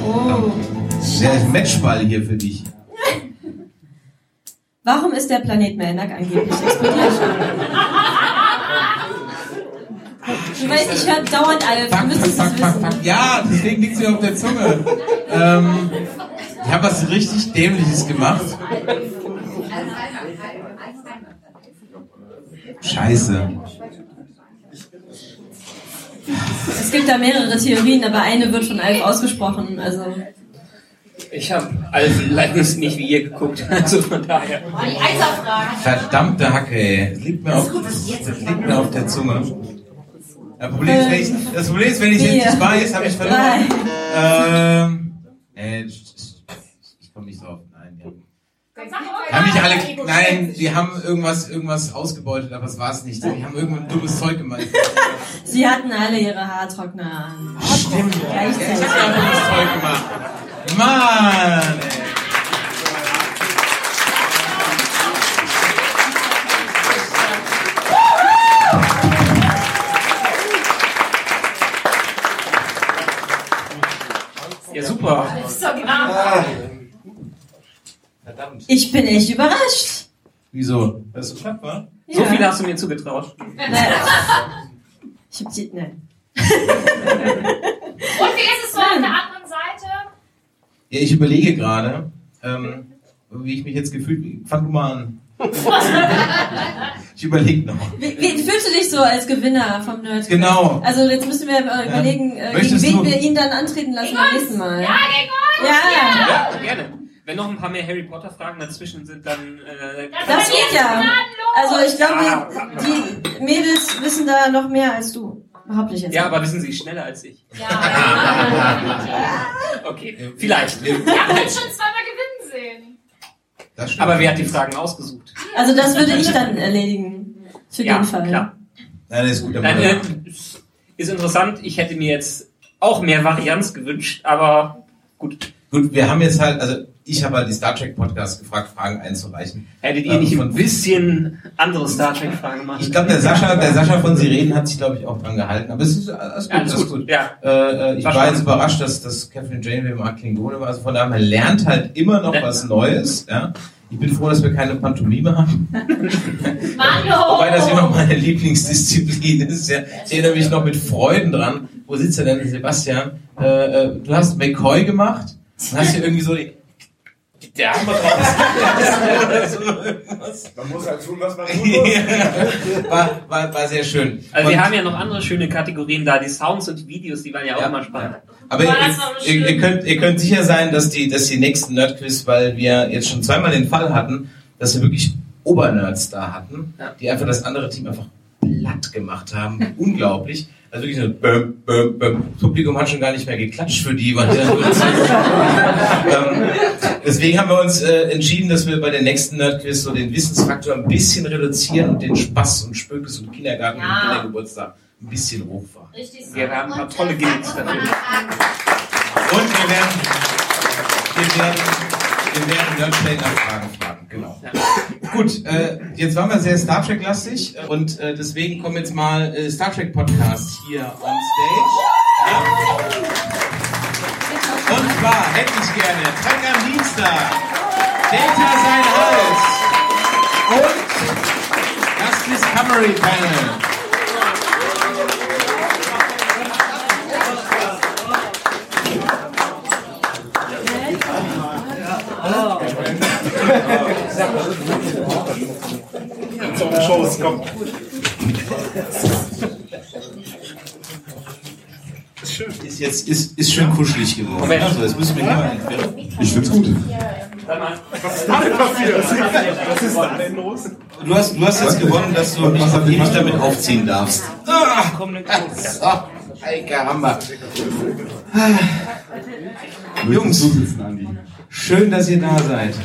Oh. Der Matchball hier für dich. Warum ist der Planet Melnak angeblich explodiert? Du weißt, ich höre dauernd. Du Fuck, fuck, müsstest fuck, es fuck, fuck. Ja, deswegen liegt sie auf der Zunge. ähm, ich habe was richtig Dämliches gemacht. Scheiße. Es gibt da mehrere Theorien, aber eine wird von Alf ausgesprochen. Also Ich habe Alf Leibniz nicht wie ihr geguckt, also von daher. Verdammte Hacke, ey. Liegt mir auf, das liegt mir auf der Zunge. Das Problem ist, wenn ich, das Problem ist, wenn ich jetzt nicht weiß, habe ich verloren. Ähm, äh, ich ich komme nicht drauf. Nein, die haben, haben nicht alle, nein, die haben irgendwas, irgendwas ausgebeutet, aber es war es nicht. Die haben irgendein dummes Zeug gemacht. sie hatten alle ihre Haartrockner an. Stimmt. Ich Gleichzeitig. habe ja dummes Zeug gemacht. Mann, ey. Verdammt. Ich bin echt überrascht. Wieso? Weil es so knapp war? So Ja. viel hast du mir zugetraut. Nein. Ich hab die, nein. Und wie ist es so auf der anderen Seite? Ja, ich überlege gerade, ähm, wie ich mich jetzt gefühlt. Fang du mal an. Ich überlege noch. Wie, wie fühlst du dich so als Gewinner vom Nerd? Genau. Also jetzt müssen wir äh, überlegen, äh, gegen Möchtest wen du- wir ihn dann antreten lassen beim nächsten Mal. Ja, gegen uns! Ja. Ja, gerne. Wenn noch ein paar mehr Harry Potter Fragen dazwischen sind, dann. Äh, Das geht ja. Also ich glaube, die Mädels wissen da noch mehr als du. Behaupte ich jetzt. ja, mal. aber wissen Sie schneller als ich. Ja. Okay, vielleicht. Wir haben uns schon zweimal gewinnen sehen. Das stimmt. Aber wer hat die Fragen ausgesucht? Also das würde ich dann erledigen. Für Ja, den Fall. klar. Nein, das ist gut. Nein, äh, ist interessant. Ich hätte mir jetzt auch mehr Varianz gewünscht, aber gut. Gut, wir haben jetzt halt, also ich habe halt die Star Trek Podcast gefragt, Fragen einzureichen. Hättet ihr Ähm, nicht ein bisschen andere Star Trek Fragen machen? Ich glaube, der Sascha, der Sascha von Sirenen hat sich, glaube ich, auch dran gehalten. Aber es ist alles gut. Ja, alles alles gut. Ja. Äh, ich War war jetzt überrascht, dass, dass Catherine Janeway mag Klingone war. Also von daher, man lernt halt immer noch Ja. was Neues. Ja? Ich bin froh, dass wir keine Pantomime haben. Mario! Wobei das immer meine Lieblingsdisziplin ist. Ja. Ich erinnere mich noch mit Freuden dran. Wo sitzt er denn, Sebastian? Äh, äh, du hast McCoy gemacht und hast hier irgendwie so die, der Hammer draus. Man muss halt tun, was man tun muss. war, war, war sehr schön. Also wir haben ja noch andere schöne Kategorien da. Die Sounds und die Videos, die waren ja auch Ja. immer spannend. Aber ihr, ihr, ihr, könnt, ihr könnt sicher sein, dass die, dass die nächsten Nerdquiz, weil wir jetzt schon zweimal den Fall hatten, dass wir wirklich Obernerds da hatten, Ja. die einfach das andere Team einfach platt gemacht haben. Unglaublich. Also wirklich so bäm, bäm, bäm. Das Publikum hat schon gar nicht mehr geklatscht für die. Weil ähm, deswegen haben wir uns äh, entschieden, dass wir bei den nächsten Nerdquiz so den Wissensfaktor ein bisschen reduzieren und den Spaß und Spökes und Kindergarten Ja. und Kindergeburtstag ein bisschen hochfahren. Richtig so. Wir haben ein paar tolle Gimmicks dafür. Und wir werden, wir werden, wir werden Nerdplay nach Fragen fragen, genau. Gut, äh, jetzt waren wir sehr Star Trek-lastig äh, und äh, deswegen kommen jetzt mal äh, Star Trek Podcast hier on stage. Ja. Und zwar hätte ich gerne Trek am Dienstag, Data sein Hals und das Discovery Panel. Zum Shows, komm. Ist jetzt ist, ist schön kuschelig geworden. Moment. Also, das müssen wir entfernen. Ich find's gut. Was ist da denn passiert? Was ist da denn los? Du hast, du hast jetzt gewonnen, dass du mich ewig damit aufziehen darfst. Ah, ah, ay, caramba. Jungs. Schön, dass ihr da seid.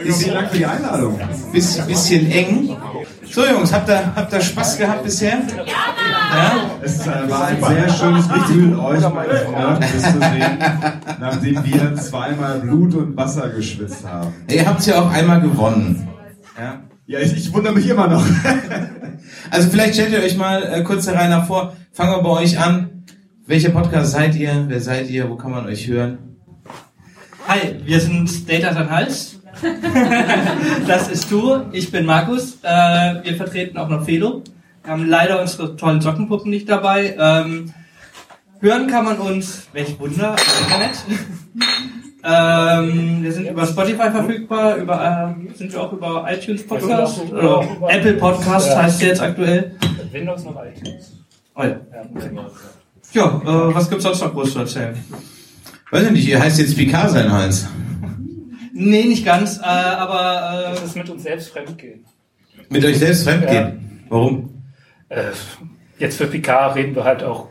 Vielen Dank für die Einladung. Bisschen, bisschen eng. So Jungs, habt ihr, habt ihr Spaß gehabt bisher? Ja? Es äh, war ein sehr schönes Gefühl, euch mal auf Nerdquiz zu sehen, nachdem wir zweimal Blut und Wasser geschwitzt haben. Ihr habt ja auch einmal gewonnen. Ja? Ja, ich, ich wundere mich immer noch. Also vielleicht stellt ihr euch mal äh, kurz der Reihe nach vor. Fangen wir bei euch an. Welcher Podcast seid ihr? Wer seid ihr? Wo kann man euch hören? Hi, wir sind Data San Hals. das ist du, ich bin Markus. Äh, wir vertreten auch noch Felo. Wir haben leider unsere tollen Sockenpuppen nicht dabei. Ähm, hören kann man uns, welch Wunder, im Internet. ähm, wir sind über Spotify verfügbar, über, äh, sind wir auch über iTunes Podcast, oder Apple Podcast heißt der jetzt aktuell. Windows noch iTunes. Oh ja. Ja, äh, was gibt's sonst noch groß zu erzählen? Weiß ich nicht, ihr heißt jetzt Picard sein Hals. Nee, nicht ganz, äh, aber äh, Das ist mit uns selbst fremdgehen. Mit euch selbst fremdgehen. Warum? Äh, jetzt für Picard reden wir halt auch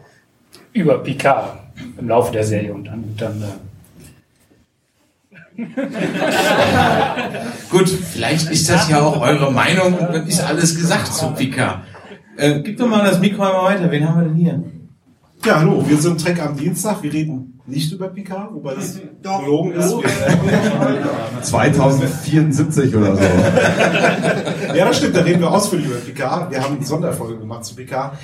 über Picard im Laufe der Serie und dann, dann äh, Gut, vielleicht ist das ja auch eure Meinung und dann ist alles gesagt zu Picard. Äh, gib doch mal das Mikro einmal weiter. Wen haben wir denn hier? Ja, hallo, wir sind Trek am Dienstag. Wir reden nicht über Picard, wobei das gelogen ist. 2074 oder so. ja, das stimmt, da reden wir ausführlich über Picard. Wir haben eine Sonderfolge gemacht zu Picard.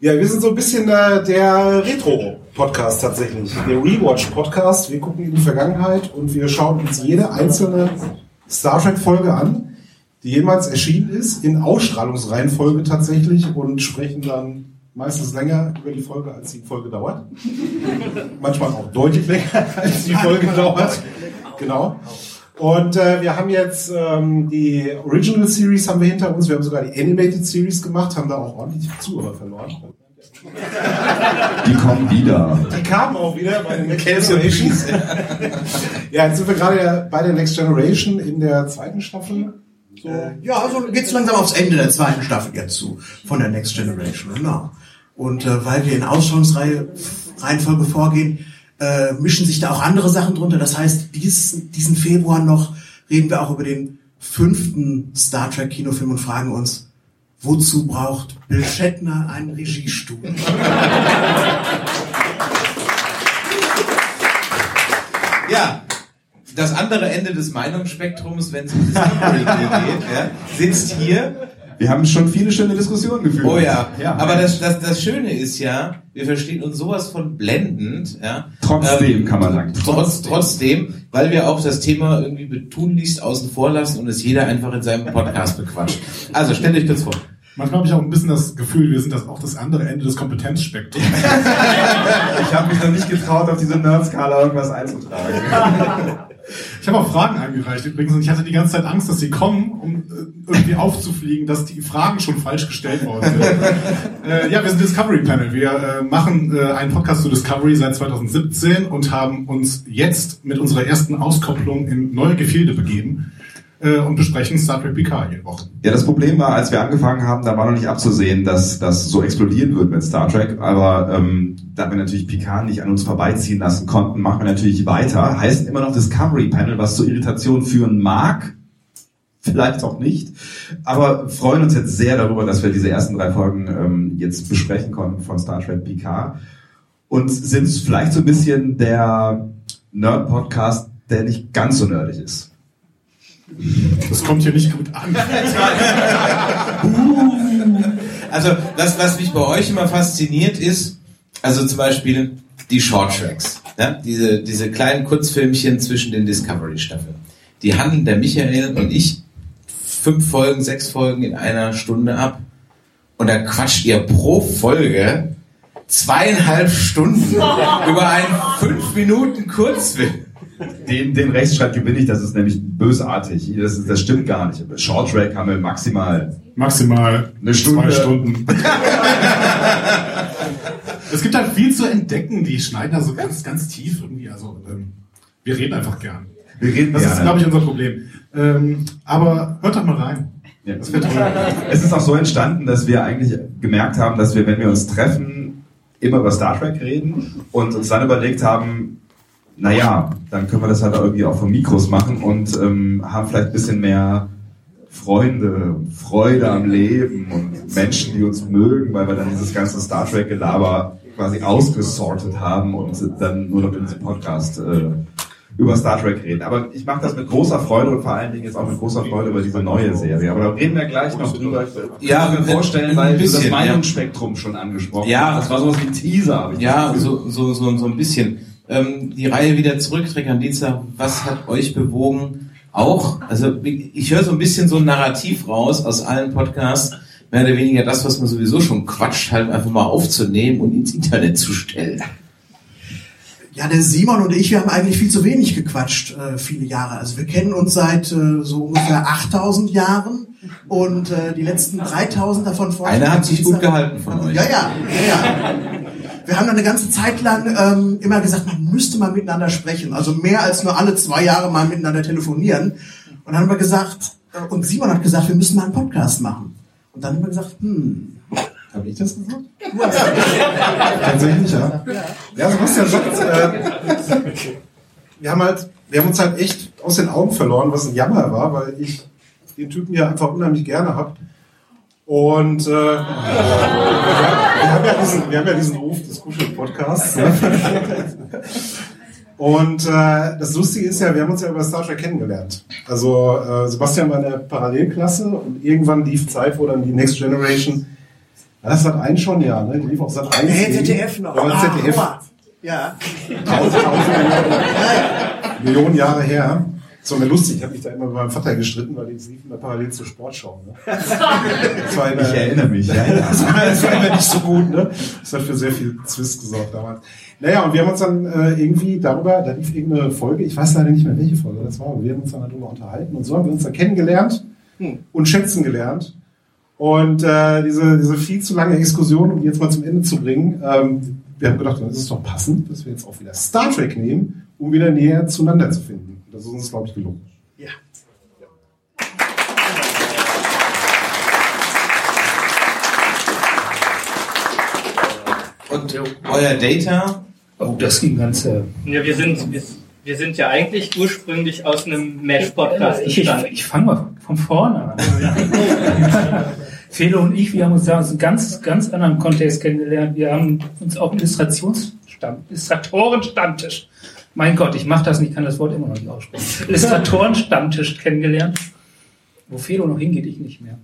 Ja, wir sind so ein bisschen äh, der Retro-Podcast tatsächlich. Der Rewatch-Podcast. Wir gucken in die Vergangenheit und wir schauen uns jede einzelne Star Trek-Folge an, die jemals erschienen ist, in Ausstrahlungsreihenfolge tatsächlich und sprechen dann meistens länger über die Folge, als die Folge dauert. Manchmal auch deutlich länger, als die Folge dauert. Genau. Und äh, wir haben jetzt ähm, die Original Series haben wir hinter uns. Wir haben sogar die Animated Series gemacht, haben da auch ordentlich Zuhörer verloren. Die kommen wieder. Die kamen auch wieder bei den Next Generations. ja, jetzt sind wir gerade bei der Next Generation in der zweiten Staffel. So. Ja, also geht's langsam aufs Ende der zweiten Staffel jetzt zu, von der Next Generation, genau. Und äh, weil wir in Ausschauungsreihe Reihenfolge vorgehen, äh, mischen sich da auch andere Sachen drunter. Das heißt, dies, diesen Februar noch reden wir auch über den fünften Star Trek Kinofilm und fragen uns, wozu braucht Bill Shatner einen Regiestuhl? Ja, das andere Ende des Meinungsspektrums, wenn es um Discovery geht, ja, sitzt hier. Wir haben schon viele schöne Diskussionen geführt. Oh ja, ja. aber das, das, das Schöne ist ja, wir verstehen uns sowas von blendend. Ja. Trotzdem kann man sagen. Trotz, trotzdem, weil wir auch das Thema irgendwie betunlichst außen vor lassen und es jeder einfach in seinem Podcast bequatscht. Also stellt euch kurz vor. Manchmal habe ich auch ein bisschen das Gefühl, wir sind das auch das andere Ende des Kompetenzspektrums. Ich habe mich noch nicht getraut, auf diese Nerd-Skala irgendwas einzutragen. Ich habe auch Fragen eingereicht übrigens und ich hatte die ganze Zeit Angst, dass sie kommen, um äh, irgendwie aufzufliegen, dass die Fragen schon falsch gestellt worden sind. äh, ja, wir sind Discovery Panel. Wir äh, machen äh, einen Podcast zu Discovery seit 2017 und haben uns jetzt mit unserer ersten Auskopplung in neue Gefilde begeben äh, und besprechen Star Trek Picard jede Woche. Ja, das Problem war, als wir angefangen haben, da war noch nicht abzusehen, dass das so explodieren wird mit Star Trek. Aber ähm, da wir natürlich Picard nicht an uns vorbeiziehen lassen konnten, machen wir natürlich weiter. Heißt immer noch Discovery Panel, was zu Irritationen führen mag. Vielleicht auch nicht. Aber freuen uns jetzt sehr darüber, dass wir diese ersten drei Folgen ähm, jetzt besprechen konnten von Star Trek Picard. Und sind vielleicht so ein bisschen der Nerd-Podcast, der nicht ganz so nerdig ist. Das kommt hier nicht gut an. Also, was, was mich bei euch immer fasziniert ist, also zum Beispiel die Short Tracks, ja? diese, diese kleinen Kurzfilmchen zwischen den Discovery-Staffeln. Die handeln der Michael und ich fünf Folgen, sechs Folgen in einer Stunde ab. Und da quatscht ihr pro Folge zweieinhalb Stunden über einen fünf Minuten Kurzfilm. Den, den Rechtsstreit gewinne ich, das ist nämlich bösartig. Das, ist- das stimmt gar nicht. Short Track haben wir maximal Maximal eine Stunde. zwei Stunden. es gibt halt viel zu entdecken. Die schneiden da so ganz, ganz tief irgendwie. Also ähm, wir reden einfach gern. Wir reden Das ist, gerne. glaube ich, unser Problem. Ähm, aber hört doch mal rein. Ja. Das toll. Es ist auch so entstanden, dass wir eigentlich gemerkt haben, dass wir, wenn wir uns treffen, immer über Star Trek reden und uns dann überlegt haben, naja, dann können wir das halt irgendwie auch von Mikros machen und ähm, haben vielleicht ein bisschen mehr Freunde und Freude am Leben und Menschen, die uns mögen, weil wir dann dieses ganze Star Trek-Gelaber quasi ausgesortet haben und dann nur noch in diesem Podcast äh, über Star Trek reden. Aber ich mache das mit großer Freude und vor allen Dingen jetzt auch mit großer Freude über diese neue Serie. Aber da reden wir gleich noch drüber. Ja, wenn- vorstellen, weil du das. Meinungsspektrum schon angesprochen Ja. Das war sowas wie ein Teaser. Ich Ja, so, so, so, so ein bisschen. Ähm, die Reihe wieder zurück, Trek am Dienstag. Was hat euch bewogen? Auch, also ich höre so ein bisschen so ein Narrativ raus aus allen Podcasts, mehr oder weniger das, was man sowieso schon quatscht, halt einfach mal aufzunehmen und ins Internet zu stellen. Ja, der Simon und ich, wir haben eigentlich viel zu wenig gequatscht, äh, viele Jahre. Also wir kennen uns seit äh, so ungefähr 8000 Jahren und äh, die letzten 3000 davon vor. Einer hat sich gut gehalten von euch. Ja, ja, ja, ja. Wir haben dann eine ganze Zeit lang ähm, immer gesagt, man müsste mal miteinander sprechen. Also mehr als nur alle zwei Jahre mal miteinander telefonieren. Und dann haben wir gesagt, äh, und Simon hat gesagt, wir müssen mal einen Podcast machen. Und dann haben wir gesagt, hm. Habe ich das gesagt? Tatsächlich, ja. Ja, Sebastian sagt, äh, wir haben halt, wir haben uns halt echt aus den Augen verloren, was ein Jammer war, weil ich den Typen ja einfach unheimlich gerne hab. Und äh, wir, haben ja diesen, wir haben ja diesen Ruf des Kuschel-Podcasts. Ne? Und äh, das Lustige ist ja, wir haben uns ja über Star Trek kennengelernt. Also äh, Sebastian war in der Parallelklasse und irgendwann lief Zeit, wo dann die Next Generation, das hat ein schon, ja, ne? Die lief auch Sat 1. Hey, ZDF noch. Ja, Ah, ZDF. mal. Ja. Tausend, tausend Millionen, Millionen Jahre her. So mir lustig, ich habe mich da immer mit meinem Vater gestritten, weil die lief immer parallel zur Sportschau. Ne? Das war immer, Ich erinnere mich, ja, ja. Das, war, das war immer nicht so gut, ne? Das hat für sehr viel Zwist gesorgt damals. Naja, und wir haben uns dann äh, irgendwie darüber, da lief irgendeine Folge, ich weiß leider nicht mehr, welche Folge das war, aber wir haben uns dann darüber unterhalten und so haben wir uns dann kennengelernt und schätzen gelernt. Und äh, diese, diese viel zu lange Exkursion, um die jetzt mal zum Ende zu bringen, ähm, wir haben gedacht, dann ist es doch passend, dass wir jetzt auch wieder Star Trek nehmen, um wieder näher zueinander zu finden. Das ist uns, glaube ich, gelungen. Ja. Und euer Data? Oh, das ging ganz. Äh, Ja, wir sind, wir, wir sind ja eigentlich ursprünglich aus einem Mesh-Podcast ich ich, ich fange mal von vorne an. Felo und ich, wir haben uns da aus einem ganz, ganz anderen Kontext kennengelernt. Wir haben uns auf dem Illustrationsstamm, Illustratorenstammtisch, mein Gott, ich mache das nicht, kann das Wort immer noch nicht aussprechen, Illustratorenstammtisch kennengelernt, wo Felo noch hingeht, ich nicht mehr.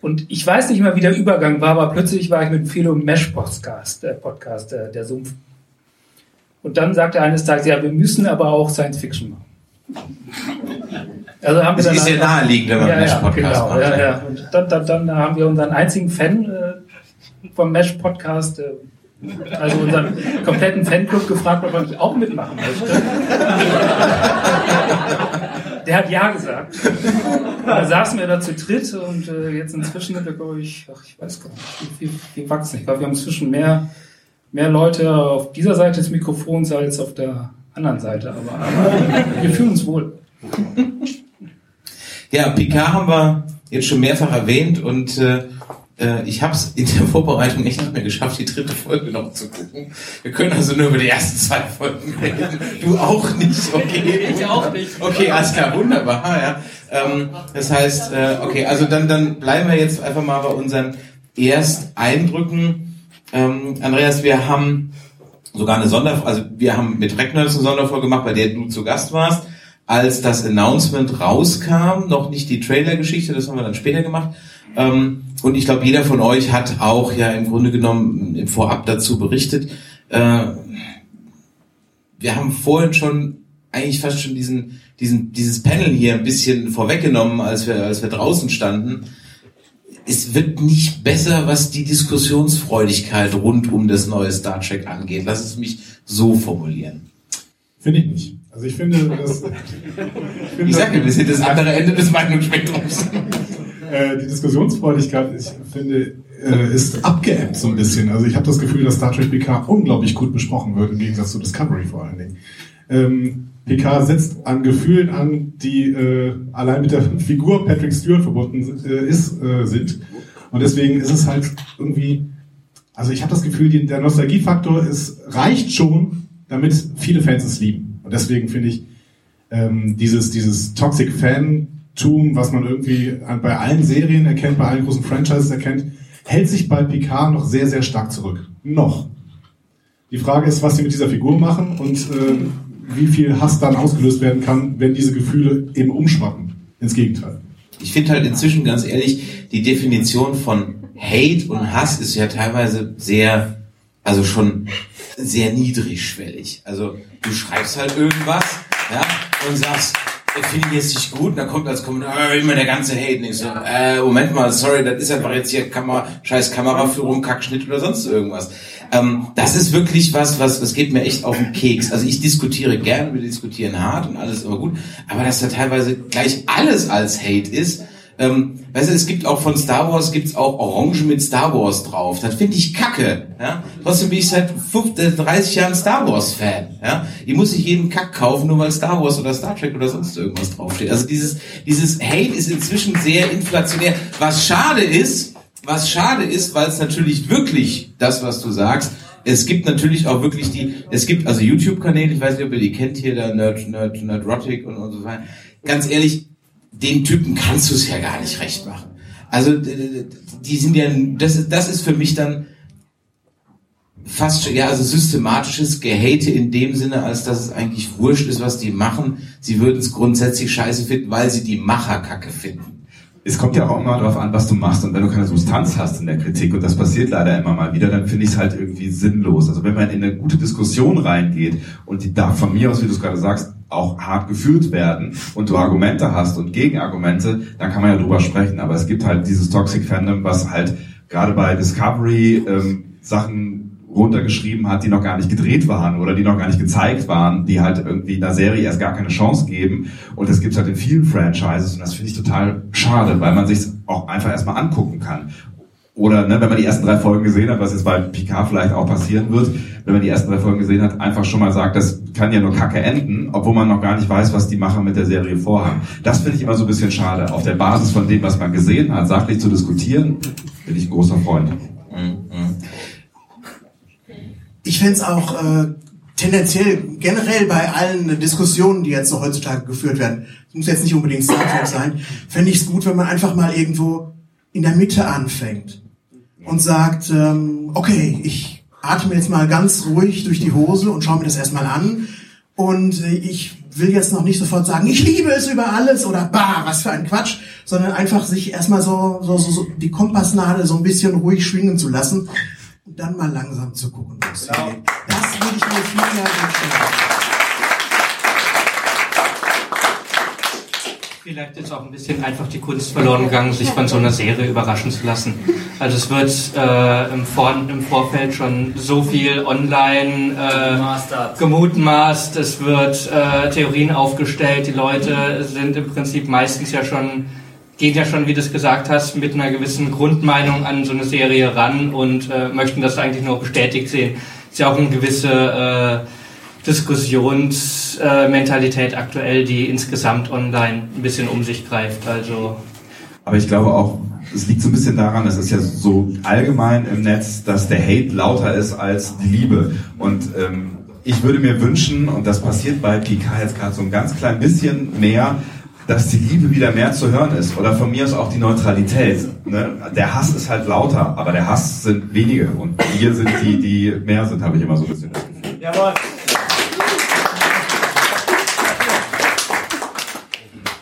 Und ich weiß nicht mehr, wie der Übergang war, aber plötzlich war ich mit Felo im Mesh-Podcast, äh, Podcast, äh, der Sumpf. Und dann sagte er eines Tages, ja, wir müssen aber auch Science Fiction machen. Also haben wir Das dann ist ja naheliegend, wenn man ja, Mesh-Podcast genau, macht. Ja, ja. Und dann, dann, dann haben wir unseren einzigen Fan äh, vom Mesh-Podcast, äh, also unseren kompletten Fanclub gefragt, ob er nicht auch mitmachen möchte. Der hat ja gesagt. Da saßen wir da zu dritt und äh, jetzt inzwischen sind wir, glaube ich, ach, ich weiß gar nicht, wie, wie, wachsen. Ich glaube, wir haben inzwischen mehr, mehr Leute auf dieser Seite des Mikrofons als auf der anderen Seite. Aber, aber wir fühlen uns wohl. Ja, Picard haben wir jetzt schon mehrfach erwähnt und äh, äh, ich habe es in der Vorbereitung echt nicht mehr geschafft, die dritte Folge noch zu gucken. Wir können also nur über die ersten zwei Folgen reden. Du auch nicht, okay? Ich auch nicht. Okay, alles klar, wunderbar. Ja. Ähm, das heißt, äh, okay, also dann, dann bleiben wir jetzt einfach mal bei unseren Ersteindrücken. Ähm, Andreas, wir haben sogar eine Sonderfolge, also wir haben mit Reckners eine Sonderfolge gemacht, bei der du zu Gast warst. Als das Announcement rauskam, noch nicht die Trailer-Geschichte, das haben wir dann später gemacht. Ähm, und ich glaube, jeder von euch hat auch ja im Grunde genommen im Vorab dazu berichtet. Äh, wir haben vorhin schon eigentlich fast schon diesen, diesen, dieses Panel hier ein bisschen vorweggenommen, als wir, als wir draußen standen. Es wird nicht besser, was die Diskussionsfreudigkeit rund um das neue Star Trek angeht. Lass es mich so formulieren. Finde ich nicht. Also ich finde, dass, ich, Ich sage, wir sind das andere Ende des Meinungsspektrums. äh, die Diskussionsfreudigkeit, ich finde, äh, ist abgeebbt so ein bisschen. Also ich habe das Gefühl, dass Star Trek PK unglaublich gut besprochen wird, im Gegensatz zu Discovery vor allen Dingen. Ähm, PK setzt an Gefühlen an, die äh, allein mit der Figur Patrick Stewart verbunden äh, ist, äh, sind. Und deswegen ist es halt irgendwie, also ich habe das Gefühl, die, der Nostalgiefaktor ist, reicht schon, damit viele Fans es lieben. Und deswegen finde ich ähm, dieses, dieses Toxic Fantum, was man irgendwie bei allen Serien erkennt, bei allen großen Franchises erkennt, hält sich bei Picard noch sehr, sehr stark zurück. Noch. Die Frage ist, was sie mit dieser Figur machen und äh, wie viel Hass dann ausgelöst werden kann, wenn diese Gefühle eben umschwappen. Ins Gegenteil. Ich finde halt inzwischen ganz ehrlich, die Definition von Hate und Hass ist ja teilweise sehr, also schon sehr niedrigschwellig. Also du schreibst halt irgendwas, ja, und sagst, ich jetzt nicht gut, und dann kommt als Kommentar äh, immer der ganze Hate. Und ich so, äh, Moment mal, sorry, das ist einfach jetzt hier Kamera, scheiß Kameraführung, Kackschnitt oder sonst irgendwas. Ähm, das ist wirklich was, was, das geht mir echt auf den Keks. Also ich diskutiere gern, wir diskutieren hart und alles immer gut, aber dass da teilweise gleich alles als Hate ist, ähm, weißt du, es gibt auch von Star Wars gibt's auch Orange mit Star Wars drauf. Das finde ich kacke. Ja? Trotzdem bin ich seit 50, 30 Jahren Star Wars Fan. Ja? Ich muss nicht jeden Kack kaufen, nur weil Star Wars oder Star Trek oder sonst irgendwas draufsteht. Also dieses, dieses Hate ist inzwischen sehr inflationär. Was schade ist, was schade ist, weil es natürlich wirklich das, was du sagst, es gibt natürlich auch wirklich die, es gibt also YouTube-Kanäle, ich weiß nicht, ob ihr die kennt hier, der Nerd, Nerd, Nerdrotic und, und so weiter. Ganz ehrlich, den Typen kannst du es ja gar nicht recht machen. Also die sind ja, das, ist- das ist für mich dann fast schon, ja, also systematisches Gehate in dem Sinne, als dass es eigentlich wurscht ist, was die machen. Sie würden es grundsätzlich scheiße finden, weil sie die Macherkacke finden. Es kommt ja auch immer darauf an, was du machst. Und wenn du keine Substanz hast in der Kritik, und das passiert leider immer mal wieder, dann finde ich es halt irgendwie sinnlos. Also wenn man in eine gute Diskussion reingeht und die darf von mir aus, wie du es gerade sagst, auch hart geführt werden und du Argumente hast und Gegenargumente, dann kann man ja drüber sprechen. Aber es gibt halt dieses Toxic Fandom, was halt gerade bei Discovery ähm, Sachen runtergeschrieben hat, die noch gar nicht gedreht waren oder die noch gar nicht gezeigt waren, die halt irgendwie einer Serie erst gar keine Chance geben. Und das gibt's halt in vielen Franchises und das finde ich total schade, weil man sich auch einfach erstmal angucken kann. Oder ne, wenn man die ersten drei Folgen gesehen hat, was jetzt bei Picard vielleicht auch passieren wird, wenn man die ersten drei Folgen gesehen hat, einfach schon mal sagt, das kann ja nur Kacke enden, obwohl man noch gar nicht weiß, was die Macher mit der Serie vorhaben. Das finde ich immer so ein bisschen schade. Auf der Basis von dem, was man gesehen hat, sachlich zu diskutieren, bin ich ein großer Freund. Ich fände es auch äh, tendenziell generell bei allen Diskussionen, die jetzt so heutzutage geführt werden, muss jetzt nicht unbedingt Star Trek sein, fände ich es gut, wenn man einfach mal irgendwo in der Mitte anfängt und sagt, ähm, okay, ich atme jetzt mal ganz ruhig durch die Hose und schaue mir das erstmal an. Und äh, ich will jetzt noch nicht sofort sagen, ich liebe es über alles oder bah, was für ein Quatsch, sondern einfach sich erstmal so, so, so, so die Kompassnadel so ein bisschen ruhig schwingen zu lassen und dann mal langsam zu gucken, wo es Genau. hingeht. Das würde ich mir viel mehr wünschen. Vielleicht ist auch ein bisschen einfach die Kunst verloren gegangen, sich von so einer Serie überraschen zu lassen. Also es wird äh, im, Vor im Vorfeld schon so viel online äh, gemutmaßt, es wird äh, Theorien aufgestellt, die Leute sind im Prinzip meistens ja schon, gehen ja schon, wie du es gesagt hast, mit einer gewissen Grundmeinung an so eine Serie ran und äh, möchten das eigentlich nur bestätigt sehen. Ist ja auch eine gewisse äh, Diskussionsmentalität aktuell, die insgesamt online ein bisschen um sich greift. Also Aber ich glaube auch, es liegt so ein bisschen daran, es ist ja so allgemein im Netz, dass der Hate lauter ist als die Liebe. Und ähm, ich würde mir wünschen, und das passiert bei PK jetzt gerade so ein ganz klein bisschen mehr, dass die Liebe wieder mehr zu hören ist. Oder von mir aus auch die Neutralität. Ne? Der Hass ist halt lauter, aber der Hass sind wenige. Und wir sind die, die mehr sind, habe ich immer so ein bisschen das Gefühl. Jawohl.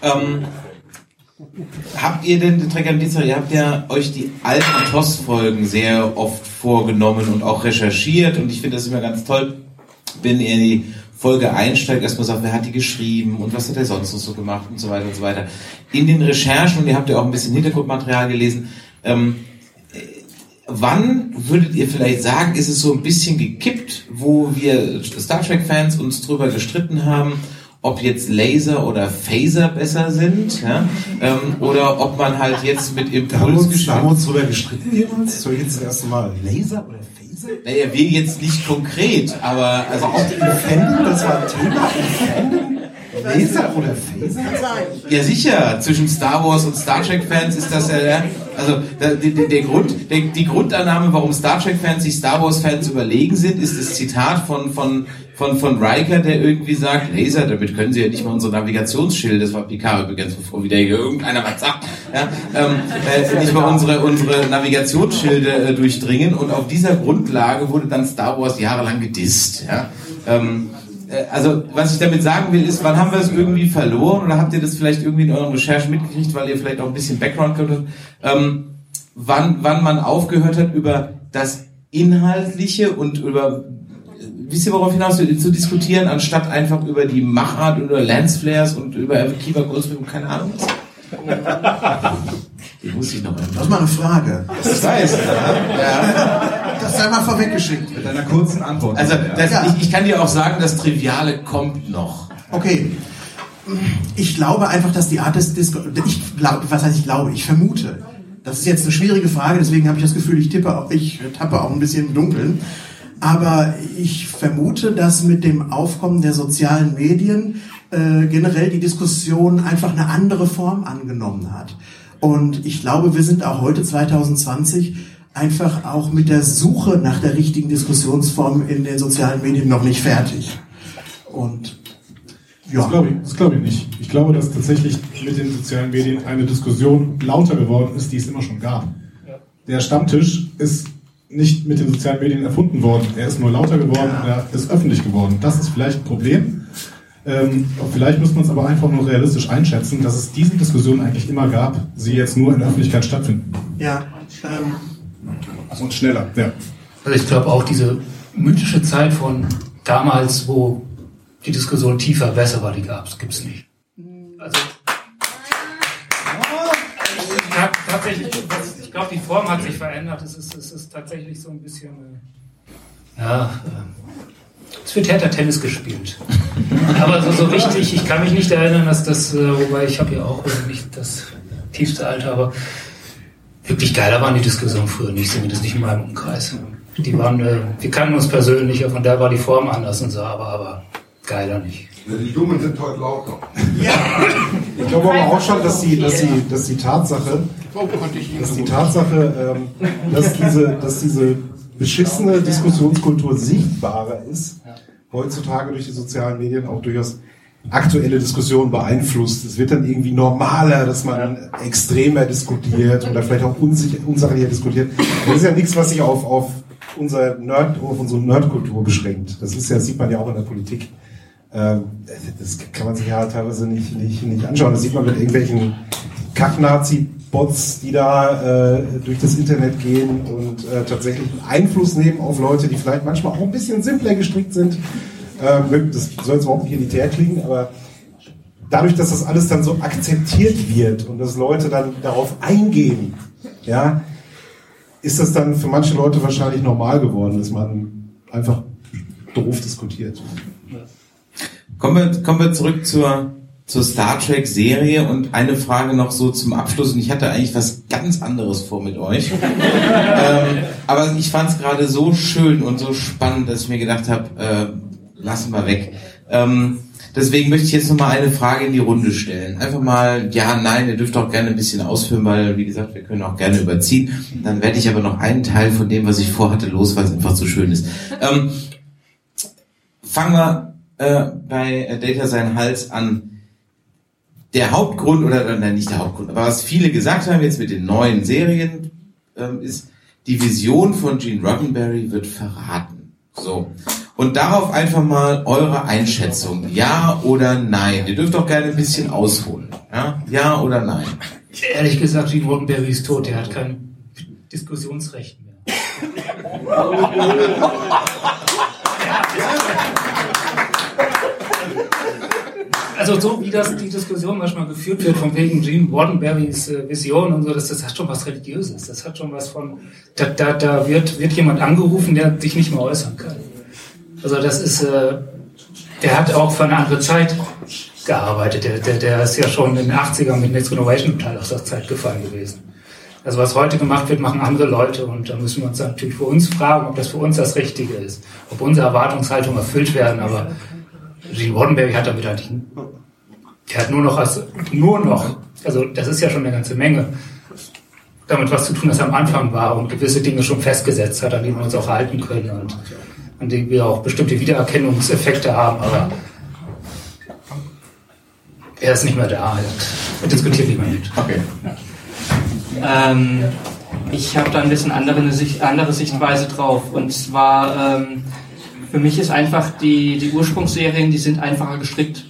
Ähm, habt ihr denn, Trecker und Dienstag, ihr habt ja euch die alten TOS-Folgen sehr oft vorgenommen und auch recherchiert und ich finde das immer ganz toll, wenn ihr die Folge einsteigt, erstmal sagt, wer hat die geschrieben und was hat er sonst noch so gemacht und so weiter und so weiter. In den Recherchen, und ihr habt ja auch ein bisschen Hintergrundmaterial gelesen, ähm, wann würdet ihr vielleicht sagen, ist es so ein bisschen gekippt, wo wir Star Trek-Fans uns drüber gestritten haben, ob jetzt Laser oder Phaser besser sind, ja? ähm, oder ob man halt jetzt mit Da haben wir Impuls uns, da haben wir uns drüber gestritten jemals? Ich jetzt das erste Mal. Laser oder Phaser? Naja, wir jetzt nicht konkret, aber also auch im Fandom, das war ein Thema im Fandom? Laser oder Phaser? Ja, sicher. Zwischen Star Wars und Star Trek-Fans ist das ja, der- also der, der, der Grund, der, die Grundannahme, warum Star Trek-Fans sich Star Wars-Fans überlegen sind, ist das Zitat von, von, von, von Riker, der irgendwie sagt, Laser, damit können sie ja nicht mal unsere Navigationsschilde, das war Picard übrigens, bevor wieder hier irgendeiner was sagt, ja, ähm, äh, nicht mal unsere, unsere Navigationsschilde äh, durchdringen und auf dieser Grundlage wurde dann Star Wars jahrelang gedisst, ja. Ähm, äh, also, was ich damit sagen will, ist, wann haben wir es irgendwie verloren oder habt ihr das vielleicht irgendwie in euren Recherchen mitgekriegt, weil ihr vielleicht auch ein bisschen Background gehabt habt, ähm, wann, wann man aufgehört hat, über das Inhaltliche und über, äh, wisst ihr, worauf hinaus zu diskutieren, anstatt einfach über die Machart und über Lensflares und über Kiva Goldsmith und keine Ahnung was? Die muss ich noch Das ist mal eine Frage. Das weiß ja. Das sei mal vorweggeschickt. Mit einer kurzen Antwort. Also, das, Ja. ich, ich kann dir auch sagen, das Triviale kommt noch. Okay. Ich glaube einfach, dass die Art des Disco ich glaube, was heißt ich glaube, ich vermute. Das ist jetzt eine schwierige Frage, deswegen habe ich das Gefühl, ich tippe auch, ich tappe auch ein bisschen im Dunkeln. Aber ich vermute, dass mit dem Aufkommen der sozialen Medien äh, generell die Diskussion einfach eine andere Form angenommen hat. Und ich glaube, wir sind auch heute 2020 einfach auch mit der Suche nach der richtigen Diskussionsform in den sozialen Medien noch nicht fertig. Und ja. Das glaube ich, das glaube ich nicht. Ich glaube, dass tatsächlich mit den sozialen Medien eine Diskussion lauter geworden ist, die es immer schon gab. Der Stammtisch ist nicht mit den sozialen Medien erfunden worden. Er ist nur lauter geworden, er ist öffentlich geworden. Das ist vielleicht ein Problem. Ähm, vielleicht muss man es aber einfach nur realistisch einschätzen, dass es diese Diskussion eigentlich immer gab, sie jetzt nur in der Öffentlichkeit stattfinden. Ja, ähm, Und schneller, ja. Also ich glaube auch diese mythische Zeit von damals, wo die Diskussion tiefer, besser war, die gab es, gibt es nicht. Also ta- tatsächlich, ich glaube, die Form hat sich verändert. Es ist, es ist tatsächlich so ein bisschen, äh, ja, äh, es wird härter Tennis gespielt. Aber so, so richtig, ich kann mich nicht erinnern, dass das, äh, wobei ich habe ja auch nicht das tiefste Alter, aber wirklich geiler waren die Diskussionen früher nicht, zumindest nicht in meinem Umkreis. Die waren, äh, wir kannten uns persönlich, von da war die Form anders und so, aber, aber geiler nicht. Die Dummen sind heute lauter. Ich glaube aber auch schon, dass die, dass die, dass die Tatsache, dass die Tatsache, ähm, dass diese, dass diese beschissene Diskussionskultur sichtbarer ist, heutzutage durch die sozialen Medien auch durchaus aktuelle Diskussionen beeinflusst. Es wird dann irgendwie normaler, dass man extremer diskutiert oder vielleicht auch unsicher, unsachlicher diskutiert. Das ist ja nichts, was sich auf, auf unser Nerd, auf unsere Nerdkultur beschränkt. Das ist ja, sieht man ja auch in der Politik. Ähm, das kann man sich ja teilweise nicht, nicht, nicht anschauen. Das sieht man mit irgendwelchen Kack-Nazi-Bots, die da äh, durch das Internet gehen und äh, tatsächlich Einfluss nehmen auf Leute, die vielleicht manchmal auch ein bisschen simpler gestrickt sind. Ähm, das soll jetzt überhaupt nicht elitär klingen, aber dadurch, dass das alles dann so akzeptiert wird und dass Leute dann darauf eingehen, ja, ist das dann für manche Leute wahrscheinlich normal geworden, dass man einfach doof diskutiert. Kommen wir, kommen wir zurück zur, zur Star Trek Serie und eine Frage noch so zum Abschluss. Und ich hatte eigentlich was ganz anderes vor mit euch. ähm, aber ich fand es gerade so schön und so spannend, dass ich mir gedacht habe, äh, lassen wir weg. Ähm, deswegen möchte ich jetzt noch mal eine Frage in die Runde stellen. Einfach mal, ja, nein, ihr dürft auch gerne ein bisschen ausführen, weil, wie gesagt, wir können auch gerne überziehen. Dann werde ich aber noch einen Teil von dem, was ich vorhatte, los, weil es einfach so schön ist. Ähm, fangen wir äh, bei äh, Data seinen Hals an. Der Hauptgrund, oder nein, nicht der Hauptgrund, aber was viele gesagt haben jetzt mit den neuen Serien, ähm, ist, die Vision von Gene Roddenberry wird verraten. So. Und darauf einfach mal eure Einschätzung. Ja oder nein? Ihr dürft doch gerne ein bisschen ausholen. Ja, ja oder nein? Ehrlich gesagt, Gene Roddenberry ist tot, er hat kein Diskussionsrecht mehr. Also so wie das die Diskussion manchmal geführt wird, von wegen Gene Roddenberrys äh, Vision und so, das, das hat schon was Religiöses. Das hat schon was von, da, da, da wird, wird jemand angerufen, der sich nicht mehr äußern kann. Also das ist, äh, der hat auch für eine andere Zeit gearbeitet. Der, der, der ist ja schon in den 80ern mit Next Generation Teil aus der Zeit gefallen gewesen. Also was heute gemacht wird, machen andere Leute und da müssen wir uns natürlich für uns fragen, ob das für uns das Richtige ist, ob unsere Erwartungshaltungen erfüllt werden, aber Gene Roddenberry hat damit eigentlich, der hat nur noch, als, nur noch, also das ist ja schon eine ganze Menge, damit was zu tun, das am Anfang war und gewisse Dinge schon festgesetzt hat, an die wir uns auch halten können und an denen wir auch bestimmte Wiedererkennungseffekte haben, aber er ist nicht mehr da. Er diskutiert nicht mehr mit. Okay. Ähm, ich habe da ein bisschen andere, andere Sichtweise drauf. Und zwar, ähm, für mich ist einfach, die, die Ursprungsserien, die sind einfacher gestrickt.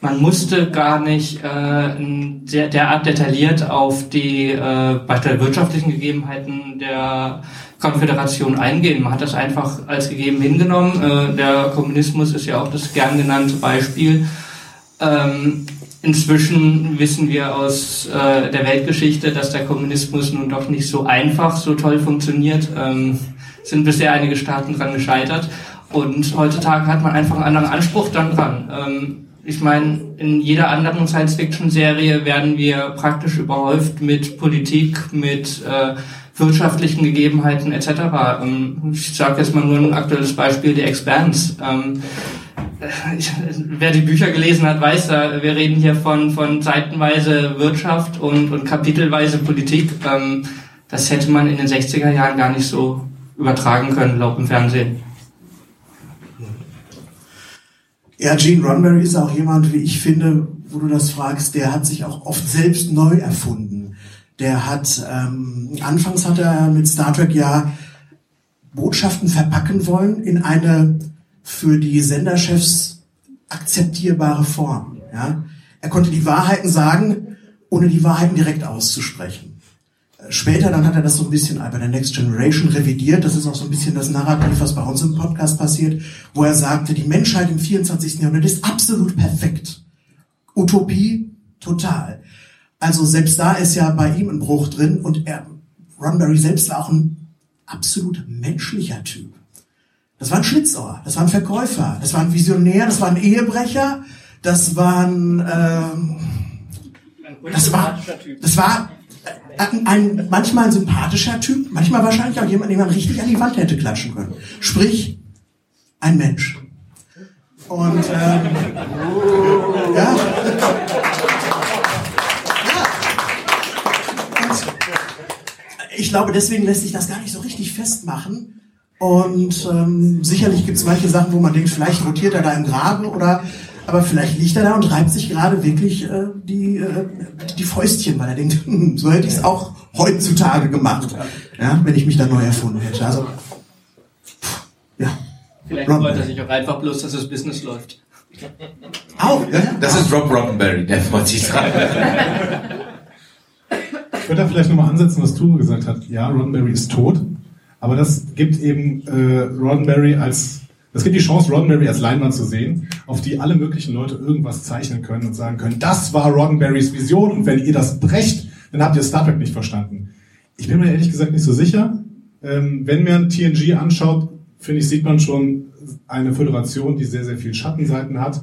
Man musste gar nicht äh, der, derart detailliert auf die äh, beispielsweise wirtschaftlichen Gegebenheiten der Konföderation eingehen. Man hat das einfach als gegeben hingenommen. Äh, der Kommunismus ist ja auch das gern genannte Beispiel. Ähm, Inzwischen wissen wir aus äh, der Weltgeschichte, dass der Kommunismus nun doch nicht so einfach, so toll funktioniert. Ähm, sind bisher einige Staaten dran gescheitert. Und heutzutage hat man einfach einen anderen Anspruch dann dran. Ähm, ich meine, in jeder anderen Science-Fiction-Serie werden wir praktisch überhäuft mit Politik, mit äh, wirtschaftlichen Gegebenheiten etc. Ähm, ich sage jetzt mal nur ein aktuelles Beispiel, die Expanse. Ähm, ich, wer die Bücher gelesen hat, weiß, da, wir reden hier von, von seitenweise Wirtschaft und, und kapitelweise Politik. Ähm, das hätte man in den 60er Jahren gar nicht so übertragen können, laut im Fernsehen. Ja, Gene Roddenberry ist auch jemand, wie ich finde, wo du das fragst, der hat sich auch oft selbst neu erfunden. Der hat, ähm, anfangs hat er mit Star Trek ja Botschaften verpacken wollen in eine für die Senderchefs akzeptierbare Form. Ja? Er konnte die Wahrheiten sagen, ohne die Wahrheiten direkt auszusprechen. Später dann hat er das so ein bisschen bei der Next Generation revidiert. Das ist auch so ein bisschen das Narrativ, was bei uns im Podcast passiert, wo er sagte, die Menschheit im 24. Jahrhundert ist absolut perfekt. Utopie total. Also selbst da ist ja bei ihm ein Bruch drin und er, Roddenberry selbst war auch ein absolut menschlicher Typ. Das war ein Schlitzohr, das war ein Verkäufer, das war ein Visionär, das war ein Ehebrecher, das war ein, ähm, das war, das war, ein, ein manchmal ein sympathischer Typ, manchmal wahrscheinlich auch jemand, den man richtig an die Wand hätte klatschen können. Sprich, ein Mensch. Und ähm, ja. ich glaube, deswegen lässt sich das gar nicht so richtig festmachen. Und ähm, sicherlich gibt es manche Sachen, wo man denkt, vielleicht rotiert er da im Graben oder aber vielleicht liegt er da und reibt sich gerade wirklich äh, die, äh, die Fäustchen, weil er denkt, hm, so hätte ich es auch heutzutage gemacht, ja, wenn ich mich da neu erfunden hätte. Also ja. Vielleicht freut er sich auch einfach bloß, dass das Business läuft. Auch, ja. Das ist Rob Roddenberry, der freut sich dran. Ich würde da vielleicht nochmal ansetzen, was Ture gesagt hat. Ja, Roddenberry ist tot, aber das gibt eben äh, Roddenberry als, das gibt die Chance, Roddenberry als Leinwand zu sehen, auf die alle möglichen Leute irgendwas zeichnen können und sagen können, das war Roddenberrys Vision und wenn ihr das brecht, dann habt ihr Star Trek nicht verstanden. Ich bin mir ehrlich gesagt nicht so sicher. Ähm, wenn man TNG anschaut, finde ich, sieht man schon eine Föderation, die sehr, sehr viel Schattenseiten hat.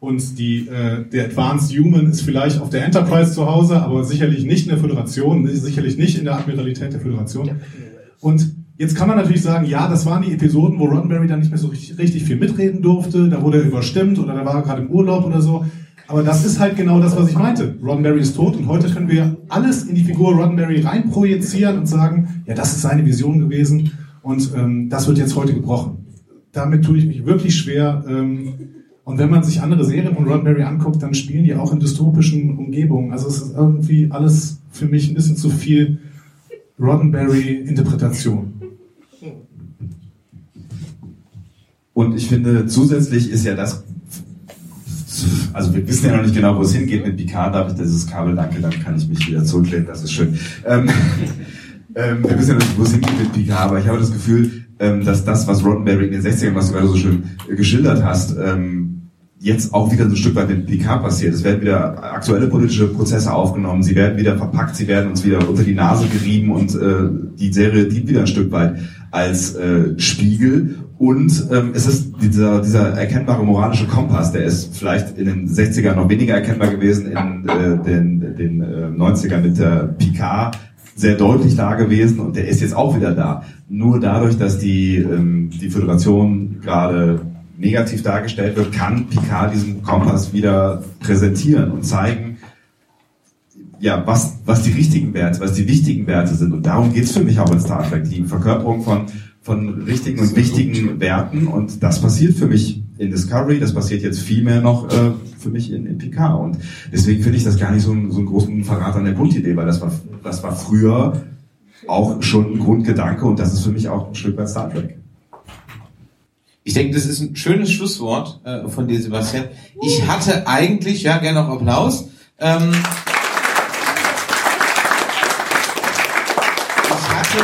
Und die, äh, der Advanced Human ist vielleicht auf der Enterprise zu Hause, aber sicherlich nicht in der Föderation, sicherlich nicht in der Admiralität der Föderation. Und jetzt kann man natürlich sagen, ja, das waren die Episoden, wo Roddenberry dann nicht mehr so richtig, richtig viel mitreden durfte, da wurde er überstimmt oder da war er gerade im Urlaub oder so. Aber das ist halt genau das, was ich meinte. Roddenberry ist tot und heute können wir alles in die Figur Roddenberry reinprojizieren und sagen, ja, das ist seine Vision gewesen und ähm, das wird jetzt heute gebrochen. Damit tue ich mich wirklich schwer. Ähm, und wenn man sich andere Serien von Roddenberry anguckt, dann spielen die auch in dystopischen Umgebungen. Also es ist irgendwie alles für mich ein bisschen zu viel Roddenberry-Interpretation. Und ich finde, zusätzlich ist ja das, also wir wissen ja noch nicht genau, wo es hingeht mit Picard, darf ich dieses Kabel, danke, dann kann ich mich wieder zurücklehnen, das ist schön. Ähm, ähm, wir wissen ja noch nicht, wo es hingeht mit Picard, aber ich habe das Gefühl, ähm, dass das, was Roddenberry in den 60ern, was du gerade so schön äh, geschildert hast, ähm, jetzt auch wieder so ein Stück weit mit Picard passiert. Es werden wieder aktuelle politische Prozesse aufgenommen, sie werden wieder verpackt, sie werden uns wieder unter die Nase gerieben und äh, die Serie dient wieder ein Stück weit als äh, Spiegel. Und ähm, es ist dieser, dieser erkennbare moralische Kompass, der ist vielleicht in den 60ern noch weniger erkennbar gewesen, in äh, den, den äh, 90ern mit der Picard sehr deutlich da gewesen und der ist jetzt auch wieder da. Nur dadurch, dass die, ähm, die Föderation gerade negativ dargestellt wird, kann Picard diesen Kompass wieder präsentieren und zeigen, ja, was, was die richtigen Werte, was die wichtigen Werte sind. Und darum geht's für mich auch in Star Trek, die Verkörperung von, von richtigen und wichtigen Werten. Und das passiert für mich in Discovery, das passiert jetzt viel mehr noch äh, für mich in, in Picard. Und deswegen finde ich das gar nicht so, so einen großen Verrat an der Grundidee, weil das war, das war früher auch schon ein Grundgedanke und das ist für mich auch ein Stück weit Star Trek. Ich denke, das ist ein schönes Schlusswort äh, von dir, Sebastian. Ich hatte eigentlich, ja, gerne noch Applaus. Ähm, ich hatte,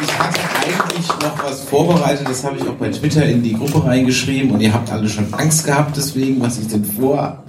ich hatte eigentlich noch was vorbereitet, das habe ich auch bei Twitter in die Gruppe reingeschrieben und ihr habt alle schon Angst gehabt deswegen, was ich denn vor.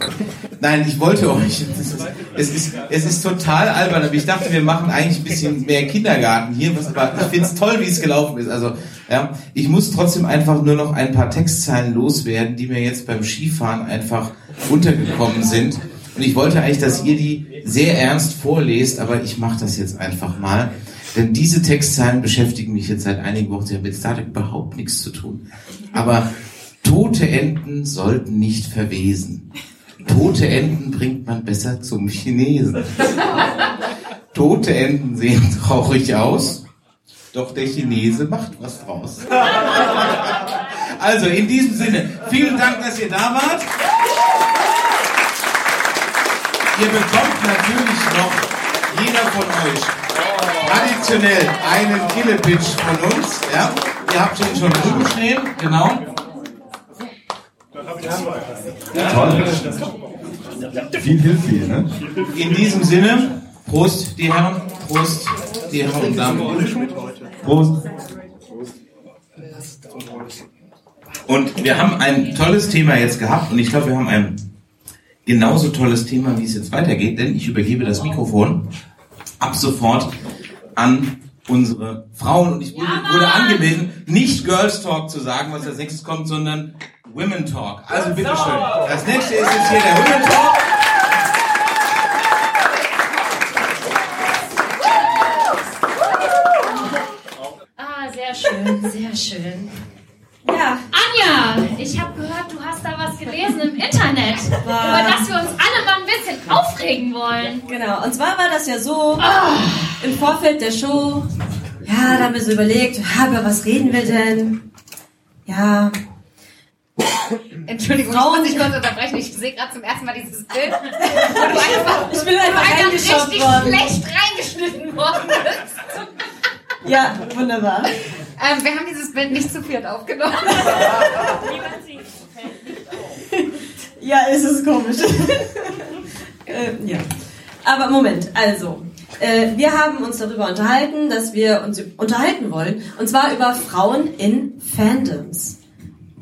Nein, ich wollte euch. Ist, es, ist, es ist total albern, aber ich dachte, wir machen eigentlich ein bisschen mehr Kindergarten hier, was aber ich finde es toll, wie es gelaufen ist. Also, ja, ich muss trotzdem einfach nur noch ein paar Textzeilen loswerden, die mir jetzt beim Skifahren einfach untergekommen sind. Und ich wollte eigentlich, dass ihr die sehr ernst vorlest, aber ich mache das jetzt einfach mal. Denn diese Textzeilen beschäftigen mich jetzt seit einigen Wochen. Sie haben mit Star Trek überhaupt nichts zu tun. Aber tote Enten sollten nicht verwesen. Tote Enten bringt man besser zum Chinesen. Tote Enten sehen traurig aus, doch der Chinese macht was draus. Also in diesem Sinne, vielen Dank, dass ihr da wart. Ihr bekommt natürlich noch jeder von euch traditionell einen Killepitch von uns. Ja? Ihr habt ihn schon drüben stehen, genau. Toll. Viel hilft viel, ne? In diesem Sinne, Prost, die Herren, Prost, die Herren und Damen. Prost. Und wir haben ein tolles Thema jetzt gehabt und ich glaube, wir haben ein genauso tolles Thema, wie es jetzt weitergeht, denn ich übergebe das Mikrofon ab sofort an unsere Frauen. Und ich wurde, ja, wurde angewiesen, nicht Girls Talk zu sagen, was als nächstes kommt, sondern Women Talk. Also bitteschön. Das nächste ist jetzt hier der Women Talk. Ah, sehr schön, sehr schön. Ja. Anja, ich habe gehört, du hast da was gelesen im Internet, über das wir uns alle mal ein bisschen aufregen wollen. Genau, und zwar war das ja so, im Vorfeld der Show, ja, da haben wir so überlegt, ja, über was reden wir denn? Ja. Entschuldigung, Frauen- ich muss dich kurz unterbrechen. Ich sehe gerade zum ersten Mal dieses Bild, wo du einfach, Ich bin einfach reingeschaut richtig worden. schlecht reingeschnitten worden bist. Ja, wunderbar. Ähm, wir haben dieses Bild nicht zu viert aufgenommen. Ja, es ist komisch. äh, ja. Aber Moment, also. Äh, wir haben uns darüber unterhalten, dass wir uns unterhalten wollen. Und zwar über Frauen in Fandoms.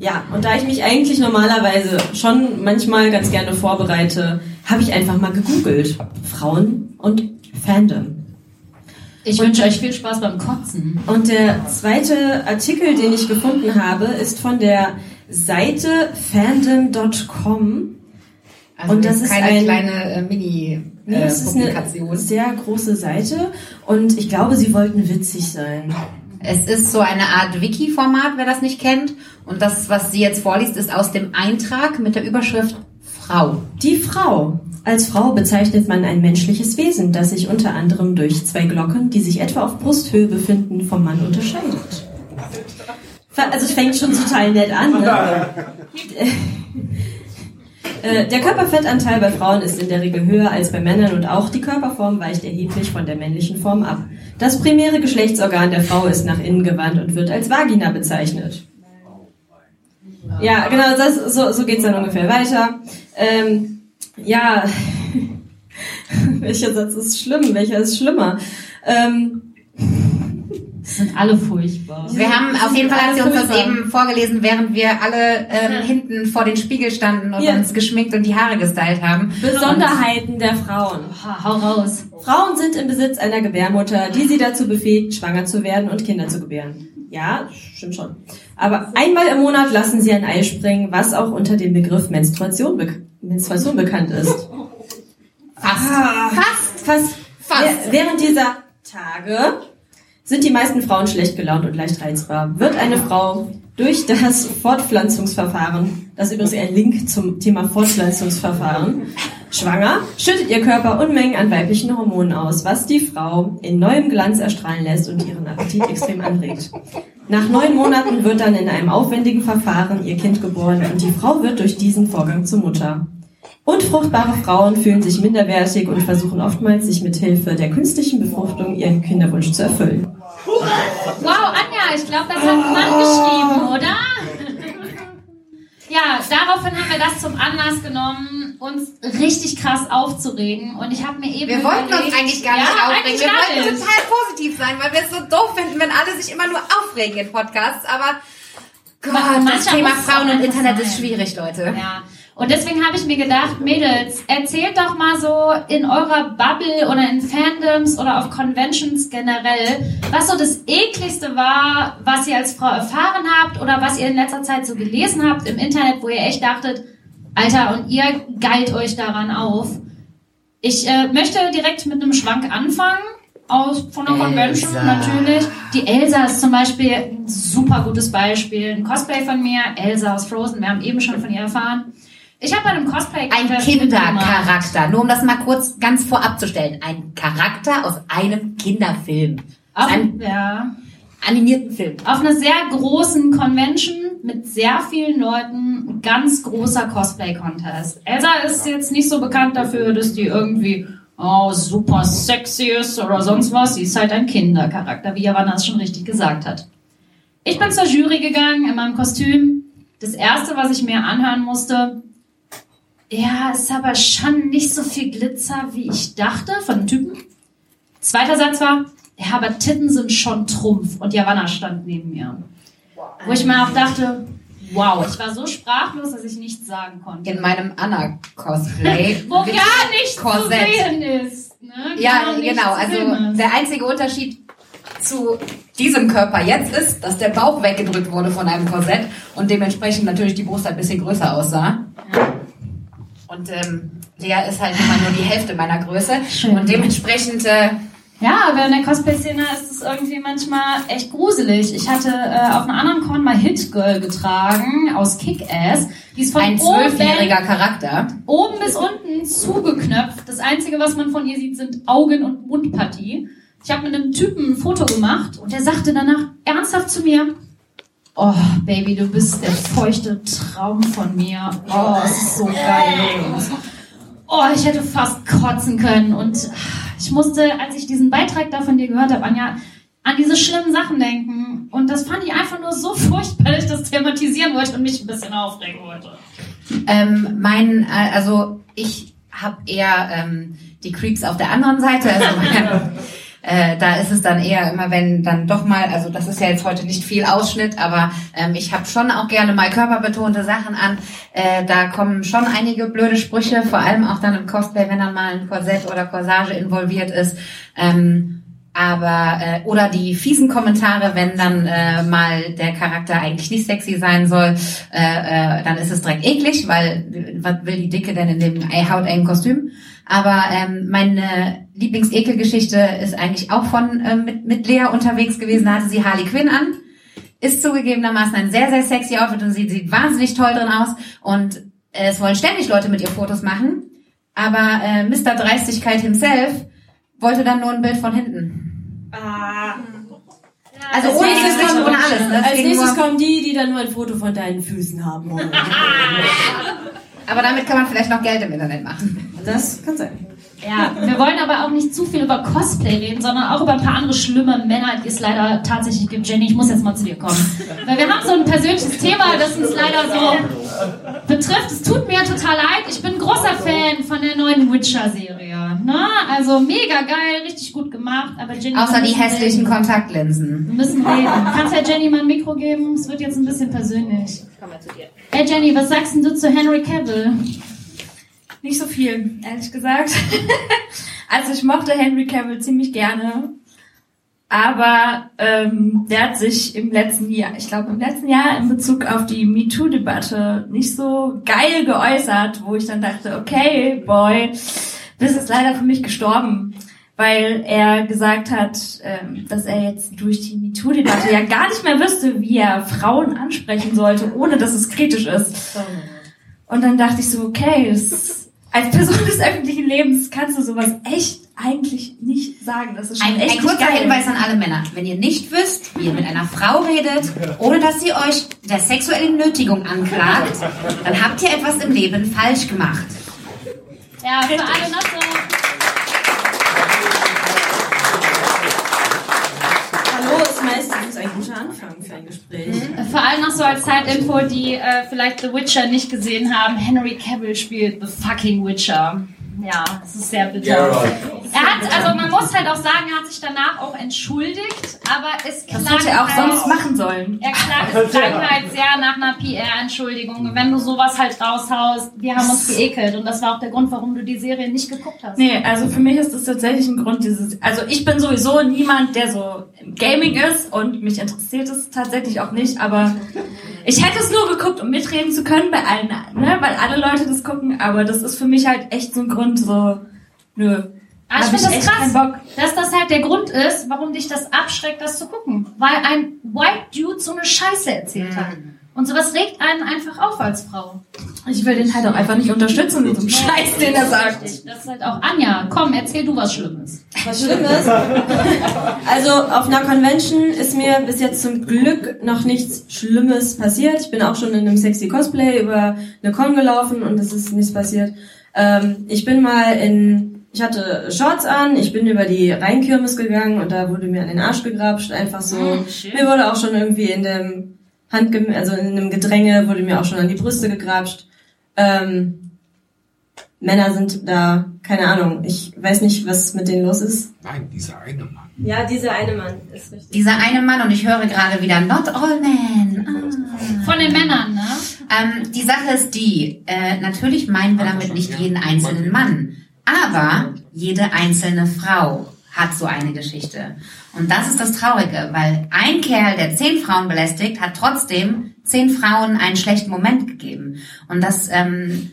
Ja, und da ich mich eigentlich normalerweise schon manchmal ganz gerne vorbereite, habe ich einfach mal gegoogelt. Frauen und Fandom. Ich wünsche euch viel Spaß beim Kotzen. Und der zweite Artikel, den ich gefunden habe, ist von der Seite fandom.com. Also und das ist keine ein, kleine äh, Mini Nee, äh, es ist eine Publikation. sehr große Seite und ich glaube, sie wollten witzig sein. Es ist so eine Art Wiki-Format, wer das nicht kennt. Und das, was sie jetzt vorliest, ist aus dem Eintrag mit der Überschrift Frau. Die Frau. Als Frau bezeichnet man ein menschliches Wesen, das sich unter anderem durch zwei Glocken, die sich etwa auf Brusthöhe befinden, vom Mann unterscheidet. Also es fängt schon total nett an. Ne? Äh, Der Körperfettanteil bei Frauen ist in der Regel höher als bei Männern und auch die Körperform weicht erheblich von der männlichen Form ab. Das primäre Geschlechtsorgan der Frau ist nach innen gewandt und wird als Vagina bezeichnet. Ja, genau, das, so, so geht's dann ungefähr weiter. Ähm, ja, welcher Satz ist schlimm? Welcher ist schlimmer? Ähm, sind alle furchtbar. Wir haben auf jeden Fall, hat sie uns das eben vorgelesen, während wir alle ähm, hinten vor den Spiegel standen und Ja. uns geschminkt und die Haare gestylt haben. Besonderheiten der Frauen. Hau raus. Frauen sind im Besitz einer Gebärmutter, die sie dazu befähigt, schwanger zu werden und Kinder zu gebären. Ja, stimmt schon. Aber einmal im Monat lassen sie ein Ei springen, was auch unter dem Begriff Menstruation, bek Menstruation bekannt ist. Fast. Ah, Fast. Fast. Fast. Wäh- Während dieser Tage sind die meisten Frauen schlecht gelaunt und leicht reizbar. Wird eine Frau durch das Fortpflanzungsverfahren, das ist übrigens ein Link zum Thema Fortpflanzungsverfahren, schwanger, schüttet ihr Körper Unmengen an weiblichen Hormonen aus, was die Frau in neuem Glanz erstrahlen lässt und ihren Appetit extrem anregt. Nach neun Monaten wird dann in einem aufwendigen Verfahren ihr Kind geboren und die Frau wird durch diesen Vorgang zur Mutter. Unfruchtbare Frauen fühlen sich minderwertig und versuchen oftmals, sich mit Hilfe der künstlichen Befruchtung ihren Kinderwunsch zu erfüllen. Wow, ich glaube, das hat ein Mann geschrieben, oder? Ja, daraufhin haben wir das zum Anlass genommen, uns richtig krass aufzuregen. Und ich habe mir eben Wir wollten uns überlegt- eigentlich gar ja, nicht aufregen. eigentlich Wir wollten nicht. total positiv sein, weil wir es so doof finden, wenn alle sich immer nur aufregen in Podcasts. Aber Gott, das Thema Frauen und Internet sein. ist schwierig, Leute. Ja. Und deswegen habe ich mir gedacht, Mädels, erzählt doch mal so in eurer Bubble oder in Fandoms oder auf Conventions generell, was so das ekligste war, was ihr als Frau erfahren habt oder was ihr in letzter Zeit so gelesen habt im Internet, wo ihr echt dachtet, Alter, und ihr geilt euch daran auf. Ich äh, möchte direkt mit einem Schwank anfangen. Aus, von der Convention Elsa. natürlich. Die Elsa ist zum Beispiel ein super gutes Beispiel. Ein Cosplay von mir, Elsa aus Frozen. Wir haben eben schon von ihr erfahren. Ich habe bei einem Cosplay Ein Kindercharakter. Nur um das mal kurz ganz vorab zu stellen. Ein Charakter aus einem Kinderfilm. Auf, einem ja. animierten Film. Auf einer sehr großen Convention mit sehr vielen Leuten, ein ganz großer Cosplay-Contest. Elsa ist jetzt nicht so bekannt dafür, dass die irgendwie oh, super sexy ist oder sonst was. Sie ist halt ein Kindercharakter, wie Javanna es schon richtig gesagt hat. Ich bin zur Jury gegangen in meinem Kostüm. Das erste, was ich mir anhören musste, ja, ist aber schon nicht so viel Glitzer, wie ich dachte, von den Typen. Zweiter Satz war, ja, aber Titten sind schon Trumpf. Und Javanna stand neben mir. Wo ich mir auch dachte, wow, ich war so sprachlos, dass ich nichts sagen konnte. In meinem Anna-Cosplay. Wo gar nichts Korsett. zu sehen ist. Ne? Ja, genau. zu Also der einzige Unterschied zu diesem Körper jetzt ist, dass der Bauch weggedrückt wurde von einem Korsett und dementsprechend natürlich die Brust ein bisschen größer aussah. Und ähm, Lea ist halt immer nur die Hälfte meiner Größe und dementsprechend äh, Ja, aber in der Cosplay-Szene ist es irgendwie manchmal echt gruselig. Ich hatte äh, auf einer anderen Con mal Hit Girl getragen aus Kick-Ass. Die ist von Ein oben zwölfjähriger Charakter. oben bis unten zugeknöpft. Das Einzige, was man von ihr sieht, sind Augen- und Mundpartie. Ich habe mit einem Typen ein Foto gemacht und der sagte danach ernsthaft zu mir, Oh, Baby, du bist der feuchte Traum von mir. Oh, es ist so geil. Oh, ich hätte fast kotzen können. Und ich musste, als ich diesen Beitrag da von dir gehört habe, Anja, an diese schlimmen Sachen denken. Und das fand ich einfach nur so furchtbar, dass ich das thematisieren wollte und mich ein bisschen aufregen wollte. Ähm, mein, äh, also ich habe eher ähm, die Creeps auf der anderen Seite. Also äh, da ist es dann eher immer, wenn dann doch mal, also das ist ja jetzt heute nicht viel Ausschnitt, aber ähm, ich habe schon auch gerne mal körperbetonte Sachen an. Äh, da kommen schon einige blöde Sprüche, vor allem auch dann im Cosplay, wenn dann mal ein Korsett oder Corsage involviert ist. Ähm, aber äh, oder die fiesen Kommentare, wenn dann äh, mal der Charakter eigentlich nicht sexy sein soll, äh, äh, dann ist es direkt eklig, weil äh, was will die Dicke denn in dem hautengen Kostüm? Aber ähm, meine Lieblingsekelgeschichte ist eigentlich auch von äh, mit, mit Lea unterwegs gewesen. Da hatte sie Harley Quinn an. Ist zugegebenermaßen ein sehr, sehr sexy Outfit und sie sieht wahnsinnig toll drin aus. Und äh, es wollen ständig Leute mit ihr Fotos machen. Aber äh, Mr. Dreistigkeit himself wollte dann nur ein Bild von hinten. Also Als ohne nächstes Gesicht, kommt- ohne alles. Ne? Als Deswegen nächstes kommen die, die dann nur ein Foto von deinen Füßen haben wollen. Aber damit kann man vielleicht noch Geld im Internet machen. Das kann sein. Ja, wir wollen aber auch nicht zu viel über Cosplay reden, sondern auch über ein paar andere schlimme Männer, die es leider tatsächlich gibt. Jenny, ich muss jetzt mal zu dir kommen. Weil wir haben so ein persönliches Thema, das uns leider so betrifft. Es tut mir total leid. Ich bin ein großer Fan von der neuen Witcher-Serie. Ne? Also mega geil, richtig gut gemacht. Aber Jenny, Außer die hässlichen reden. Kontaktlinsen. Wir müssen reden. Kannst ja Jenny mal ein Mikro geben? Es wird jetzt ein bisschen persönlich. Hey Jenny, was sagst denn du zu Henry Cavill? Nicht so viel, ehrlich gesagt. also ich mochte Henry Cavill ziemlich gerne. Aber ähm, der hat sich im letzten Jahr, ich glaube im letzten Jahr in Bezug auf die MeToo-Debatte nicht so geil geäußert, wo ich dann dachte, okay, boy, bist jetzt leider für mich gestorben. Weil er gesagt hat, ähm, dass er jetzt durch die MeToo-Debatte ja gar nicht mehr wüsste, wie er Frauen ansprechen sollte, ohne dass es kritisch ist. Und dann dachte ich so, okay, das, als Person des öffentlichen Lebens kannst du sowas echt eigentlich nicht sagen. Das ist schon Ein, echt ein kurzer. Hinweis an alle Männer. Wenn ihr nicht wisst, wie ihr mit einer Frau redet, ohne dass sie euch der sexuellen Nötigung anklagt, dann habt ihr etwas im Leben falsch gemacht. Ja, für alle noch so. Ein Gespräch. Vor allem noch so als Zeitinfo, die äh, vielleicht The Witcher nicht gesehen haben. Henry Cavill spielt The fucking Witcher. Ja, das ist sehr bitter. Er hat, also man muss halt auch sagen, er hat sich danach auch entschuldigt, aber es klang Das hätte er auch halt, sonst machen sollen. Er klang, es klang halt sehr nach einer PR-Entschuldigung. Wenn du sowas halt raushaust, wir haben uns geekelt und das war auch der Grund, warum du die Serie nicht geguckt hast. Nee, also für mich ist das tatsächlich ein Grund, dieses, also ich bin sowieso niemand, der so im Gaming ist und mich interessiert es tatsächlich auch nicht, aber ich hätte es nur geguckt, um mitreden zu können bei allen, ne, weil alle Leute das gucken, aber das ist für mich halt echt so ein Grund, so, nö. Aber ich Hab finde das krass, dass das halt der Grund ist, warum dich das abschreckt, das zu gucken. Weil ein White Dude so eine Scheiße erzählt hat. Und sowas regt einen einfach auf als Frau. Ich will den halt auch einfach nicht unterstützen mit so einem Scheiß, den er sagt. Das ist halt auch Anja. Komm, erzähl du was Schlimmes. Was Schlimmes? Also auf einer Convention ist mir bis jetzt zum Glück noch nichts Schlimmes passiert. Ich bin auch schon in einem sexy Cosplay über eine Con gelaufen und es ist nichts passiert. Ähm, ich bin mal in, ich hatte Shorts an, ich bin über die Rheinkirmes gegangen und da wurde mir an den Arsch gegrapscht, einfach so. Shit. mir wurde auch schon irgendwie in dem Handgem also in einem Gedränge wurde mir auch schon an die Brüste gegrapscht. Ähm, Männer sind da, keine Ahnung, ich weiß nicht, was mit denen los ist. Nein, dieser eine Mann. Ja, dieser eine Mann ist richtig. Dieser eine Mann, und ich höre gerade wieder Not All Men. Ah. Von den Männern, ne? Ähm, die Sache ist die, äh, natürlich meinen wir damit nicht jeden einzelnen Mann, aber jede einzelne Frau hat so eine Geschichte. Und das ist das Traurige, weil ein Kerl, der zehn Frauen belästigt, hat trotzdem zehn Frauen einen schlechten Moment gegeben. Und das ähm,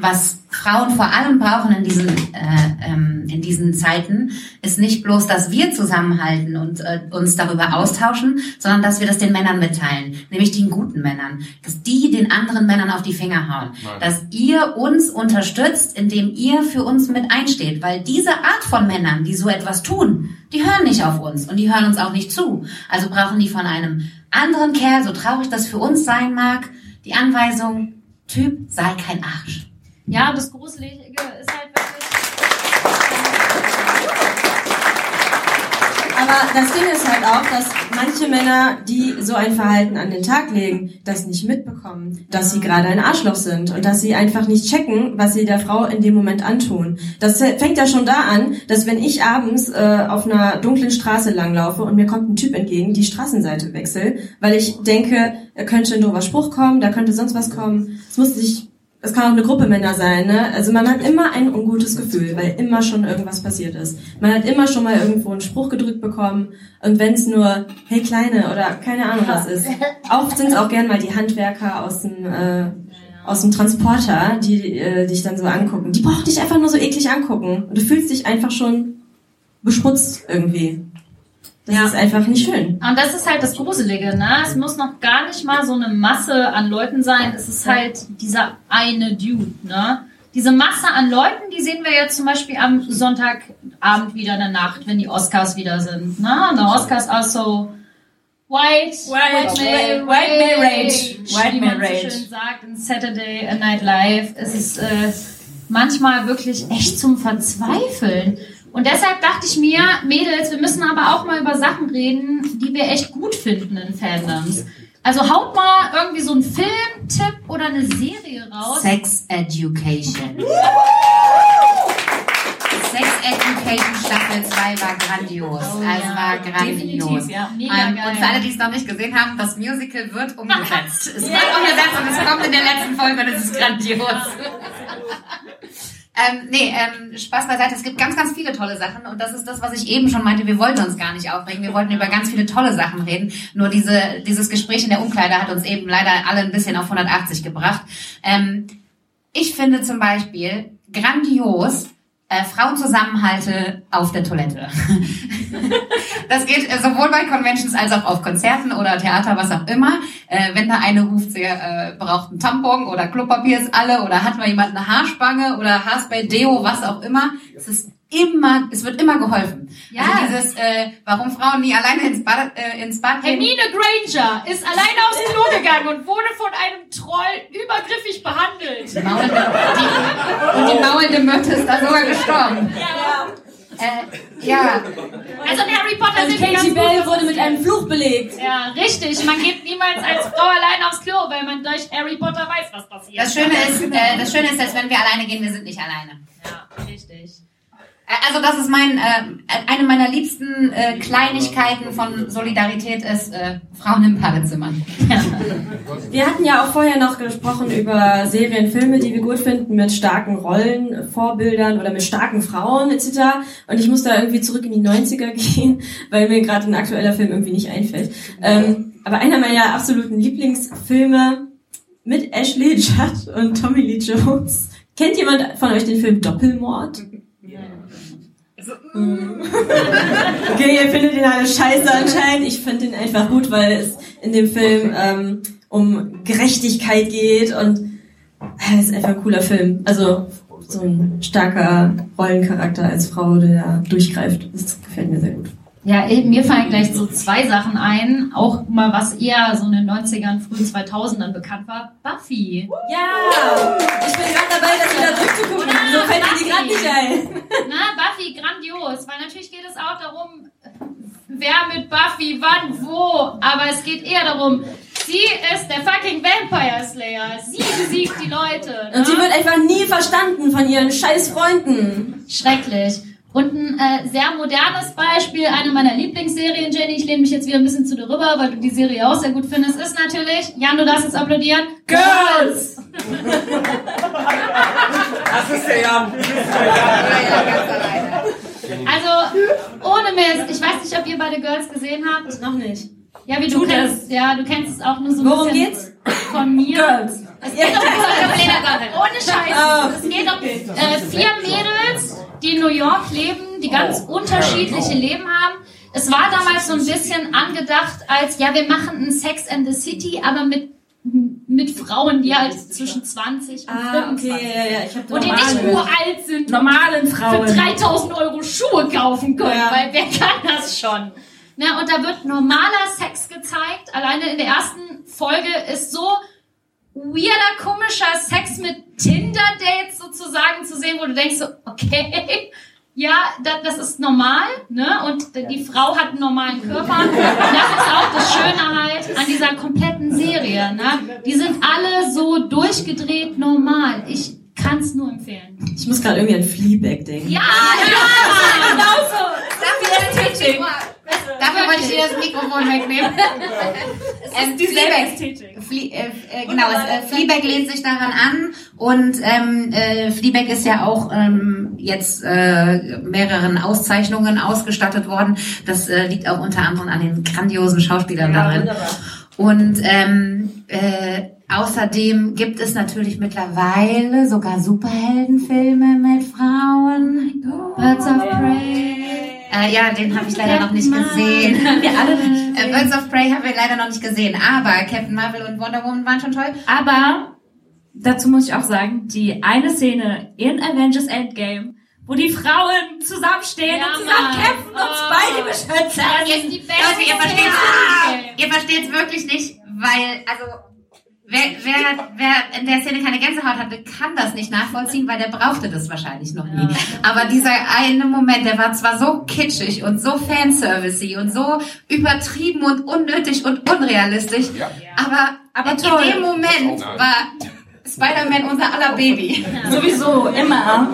was Frauen vor allem brauchen in diesen, äh, ähm, in diesen Zeiten, ist nicht bloß, dass wir zusammenhalten und äh, uns darüber austauschen, sondern dass wir das den Männern mitteilen, nämlich den guten Männern, dass die den anderen Männern auf die Finger hauen, Nein. dass ihr uns unterstützt, indem ihr für uns mit einsteht, weil diese Art von Männern, die so etwas tun, die hören nicht auf uns und die hören uns auch nicht zu. Also brauchen die von einem anderen Kerl, so traurig das für uns sein mag, die Anweisung, Typ, sei kein Arsch. Ja, das Gruselige ist halt Aber das Ding ist halt auch, dass manche Männer, die so ein Verhalten an den Tag legen, das nicht mitbekommen, dass sie gerade ein Arschloch sind und dass sie einfach nicht checken, was sie der Frau in dem Moment antun. Das fängt ja schon da an, dass wenn ich abends äh, auf einer dunklen Straße langlaufe und mir kommt ein Typ entgegen, die Straßenseite wechsel, weil ich denke, da könnte ein doofer Spruch kommen, da könnte sonst was kommen. Es muss sich es kann auch eine Gruppe Männer sein, ne? Also man hat immer ein ungutes Gefühl, weil immer schon irgendwas passiert ist. Man hat immer schon mal irgendwo einen Spruch gedrückt bekommen und wenn es nur hey Kleine oder keine Ahnung was ist. Oft sind es auch gern mal die Handwerker aus dem äh, aus dem Transporter, die äh, dich dann so angucken. Die brauchen dich einfach nur so eklig angucken und du fühlst dich einfach schon beschmutzt irgendwie. Das ist einfach nicht schön. Und das ist halt das Gruselige, ne? Es muss noch gar nicht mal so eine Masse an Leuten sein. Es ist halt dieser eine Dude, ne? Diese Masse an Leuten, die sehen wir jetzt zum Beispiel am Sonntagabend wieder in der Nacht, wenn die Oscars wieder sind, ne? Der Oscars also White, White, male, white male rage. White wie male man so rage. schön sagt in Saturday Night Live. Es ist äh, manchmal wirklich echt zum Verzweifeln. Und deshalb dachte ich mir, Mädels, wir müssen aber auch mal über Sachen reden, die wir echt gut finden in Fandoms. Also haut mal irgendwie so einen Filmtipp oder eine Serie raus. Sex Education. Sex Education Staffel 2 war grandios. Oh, also ja. war grandios. Ja. Ähm, und für alle, die es noch nicht gesehen haben, das Musical wird umgesetzt. es wird umgesetzt und es kommt in der letzten Folge und es ist grandios. Ähm, nee, ähm, Spaß beiseite. Es gibt ganz, ganz viele tolle Sachen und das ist das, was ich eben schon meinte. Wir wollten uns gar nicht aufregen. Wir wollten über ganz viele tolle Sachen reden. Nur diese, dieses Gespräch in der Umkleide hat uns eben leider alle ein bisschen auf 180 gebracht. Ähm, ich finde zum Beispiel grandios äh, Frauenzusammenhalte auf der Toilette. das geht äh, sowohl bei Conventions als auch auf Konzerten oder Theater, was auch immer. Äh, wenn da eine ruft, sie äh, braucht einen Tampon oder Klopapier ist alle oder hat mal jemand eine Haarspange oder Haarspray, Deo, was auch immer. Es ist immer, es wird immer geholfen. Ja. Also dieses, äh, warum Frauen nie alleine ins Bad, äh, ins Bad gehen. Hermine Granger ist alleine aufs Klo gegangen und wurde von einem Troll übergriffig behandelt. Die maulende, die, und die maulende Mötte ist da sogar gestorben. Ja. Äh, ja. Also in Harry Potter Und sind Katie Bell wurde mit einem Fluch belegt. Ja, richtig. Man geht niemals als Frau allein aufs Klo, weil man durch Harry Potter weiß, was passiert. Das Schöne ist, äh, das Schöne ist, dass wenn wir alleine gehen, wir sind nicht alleine. Ja, richtig. Äh, Also das ist mein, äh, eine meiner liebsten äh, Kleinigkeiten von Solidarität ist äh, Frauen im Badezimmer. Wir hatten ja auch vorher noch gesprochen über Serien, Filme, die wir gut finden, mit starken Rollenvorbildern oder mit starken Frauen etc. Und ich muss da irgendwie zurück in die 90er gehen, weil mir gerade ein aktueller Film irgendwie nicht einfällt. Ähm, aber einer meiner absoluten Lieblingsfilme mit Ashley Judd und Tommy Lee Jones. Kennt jemand von euch den Film Doppelmord? Mhm. Okay, ihr findet ihn alle scheiße anscheinend. Ich finde ihn einfach gut, weil es in dem Film ähm, um Gerechtigkeit geht und äh, es ist einfach ein cooler Film. Also so ein starker Rollencharakter als Frau, der durchgreift. Das gefällt mir sehr gut. Ja, mir fallen gleich so zwei Sachen ein. Auch mal, was eher so in den 90ern, frühen 2000ern bekannt war. Buffy. Ja! Ich bin gerade dabei, das wieder durchzugucken. So fällt mir die gerade nicht ein. Na, Buffy, grandios. Weil natürlich geht es auch darum, wer mit Buffy wann wo. Aber es geht eher darum, sie ist der fucking Vampire Slayer. Sie besiegt die Leute. Ne? Und sie wird einfach nie verstanden von ihren scheiß Freunden. Schrecklich. Und ein äh, sehr modernes Beispiel, eine meiner Lieblingsserien, Jenny, ich lehne mich jetzt wieder ein bisschen zu dir rüber, weil du die Serie auch sehr gut findest, ist natürlich, Jan, du darfst jetzt applaudieren, Girls! Das ist der Jan. Also, ohne Mist, ich weiß nicht, ob ihr beide Girls gesehen habt. Noch nicht. Ja, wie du Tut kennst, ja, du kennst es auch nur so ein Worum bisschen geht's? von mir. Girls. Es geht um, ohne Scheiß. Oh. Es geht um äh, vier Mädels, die in New York leben, die ganz unterschiedliche Leben haben. Es war damals so ein bisschen angedacht als, ja, wir machen ein Sex and the City, aber mit mit Frauen, die halt zwischen 20 und Ah, 25 okay, ja, ja, ich hab und die nicht uralt sind, normalen Frauen. für 3000 Euro Schuhe kaufen können, Ja. weil wer kann das schon? Ne, und da wird normaler Sex gezeigt. Alleine in der ersten Folge ist so weirder, komischer Sex mit Tinder-Dates sozusagen zu sehen, wo du denkst so, okay, ja, da, das ist normal, ne? Und die Frau hat einen normalen Körper. Das ist auch das Schöne halt an dieser kompletten Serie, ne? Die sind alle so durchgedreht normal. Ich kann es nur empfehlen. Ich muss gerade irgendwie an Fleabag denken. Ja, ja, genau so. Dafür, dafür wollte ich dir das Mikrofon wegnehmen. ähm, Fleabag, Flie, äh, äh, genau, äh, Fleabag lehnt sich daran an und ähm, äh, Fleabag ist ja auch ähm, jetzt äh, mehreren Auszeichnungen ausgestattet worden. Das äh, liegt auch unter anderem an den grandiosen Schauspielern darin. Und ähm, äh, außerdem gibt es natürlich mittlerweile sogar Superheldenfilme mit Frauen. Birds of Prey. Äh, ja, den habe ich leider noch nicht gesehen. Wir alle nicht. Äh, Birds of Prey haben wir leider noch nicht gesehen. Aber Captain Marvel und Wonder Woman waren schon toll. Aber dazu muss ich auch sagen, die eine Szene in Avengers Endgame, wo die Frauen zusammenstehen Ja, und zusammen kämpfen und Oh. beide beschützen. Das ist die beste Leute, ihr ihr versteht's wirklich nicht, weil, also, wer, wer, wer in der Szene keine Gänsehaut hatte, kann das nicht nachvollziehen, weil der brauchte das wahrscheinlich noch nie. Aber dieser eine Moment, der war zwar so kitschig und so fanservicey und so übertrieben und unnötig und unrealistisch, aber, aber in toll. dem Moment war Spider-Man unser aller Baby. Sowieso, immer.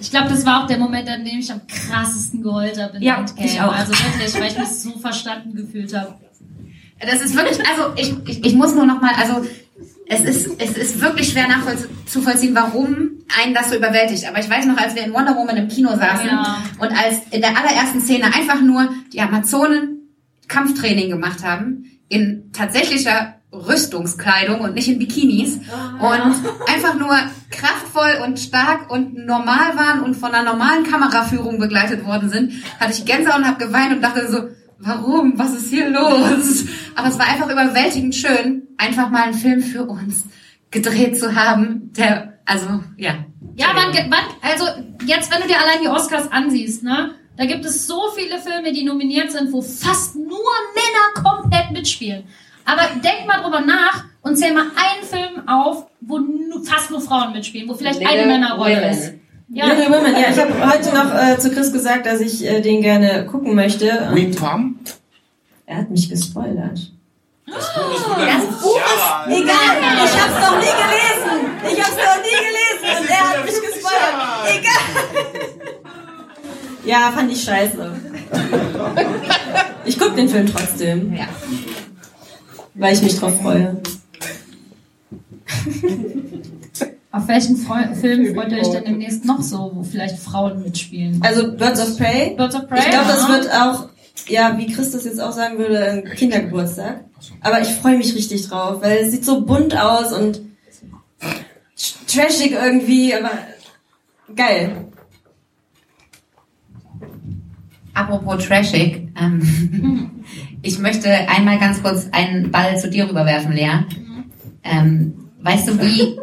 Ich glaube, das war auch der Moment, an dem ich am krassesten geheult habe in Ja, Endgame. ich auch. Also wirklich, weil ich mich so verstanden gefühlt habe. Das ist wirklich, also ich, ich, ich muss nur noch mal, also es ist, es ist wirklich schwer nachzuvollziehen, warum einen das so überwältigt. Aber ich weiß noch, als wir in Wonder Woman im Kino saßen Ja. und als in der allerersten Szene einfach nur die Amazonen Kampftraining gemacht haben, in tatsächlicher Rüstungskleidung und nicht in Bikinis und einfach nur kraftvoll und stark und normal waren und von einer normalen Kameraführung begleitet worden sind, hatte ich Gänsehaut und habe geweint und dachte so, warum? Was ist hier los? Aber es war einfach überwältigend schön, einfach mal einen Film für uns gedreht zu haben, der, also, ja. Ja, man, man, also jetzt, wenn du dir allein die Oscars ansiehst, ne, da gibt es so viele Filme, die nominiert sind, wo fast nur Männer komplett mitspielen. Aber denk mal drüber nach und zähl mal einen Film auf, wo fast nur Frauen mitspielen, wo vielleicht eine Little Männerrolle Women. ist. Ja. Little Women, ja, ich habe heute noch äh, zu Chris gesagt, dass ich äh, den gerne gucken möchte. Und Wing Tom? Er hat mich gespoilert. Das Buch ist egal, ich hab's noch nie gelesen. Ich hab's noch nie gelesen und er hat mich gespoilert. Egal. Ja, fand ich scheiße. Ich guck den Film trotzdem. Ja. Weil ich mich drauf freue. Auf welchen Freu Film freut ihr euch denn demnächst noch so, wo vielleicht Frauen mitspielen? Also Birds of Prey. Birds of Prey. Ich glaube, das wird auch, ja, wie Chris das jetzt auch sagen würde, ein Kindergeburtstag. Aber ich freue mich richtig drauf, weil es sieht so bunt aus und trashig irgendwie, aber geil. Apropos trashig, ähm, ich möchte einmal ganz kurz einen Ball zu dir rüberwerfen, Lea. Ähm, weißt du, wie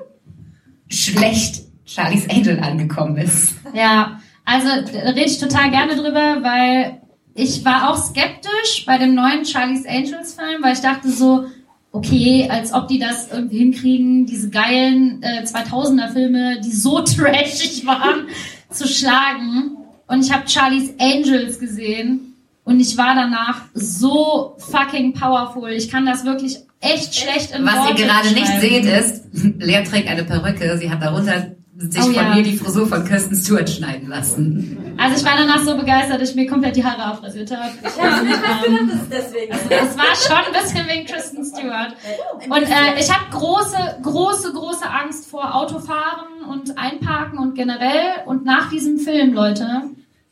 schlecht Charlie's Angel angekommen ist? Ja, also da rede ich total gerne drüber, weil ich war auch skeptisch bei dem neuen Charlie's Angels Film, weil ich dachte so, okay, als ob die das irgendwie hinkriegen, diese geilen äh, 2000er Filme, die so trashig waren, zu schlagen. Und ich habe Charlie's Angels gesehen und ich war danach so fucking powerful. Ich kann das wirklich echt schlecht in Was ihr Worte gerade nicht seht ist, Lea trägt eine Perücke, sie hat darunter sich Oh von ja. mir die Frisur von Kirsten Stewart schneiden lassen. Also ich war danach so begeistert, dass ich mir komplett die Haare abrasiert habe. Ja, Und, ich hab gedacht, ähm, das ist deswegen. Das war schon ein bisschen wegen Kristen Stewart. Und äh, ich habe große, große, große Angst vor Autofahren und Einparken und generell. Und nach diesem Film, Leute,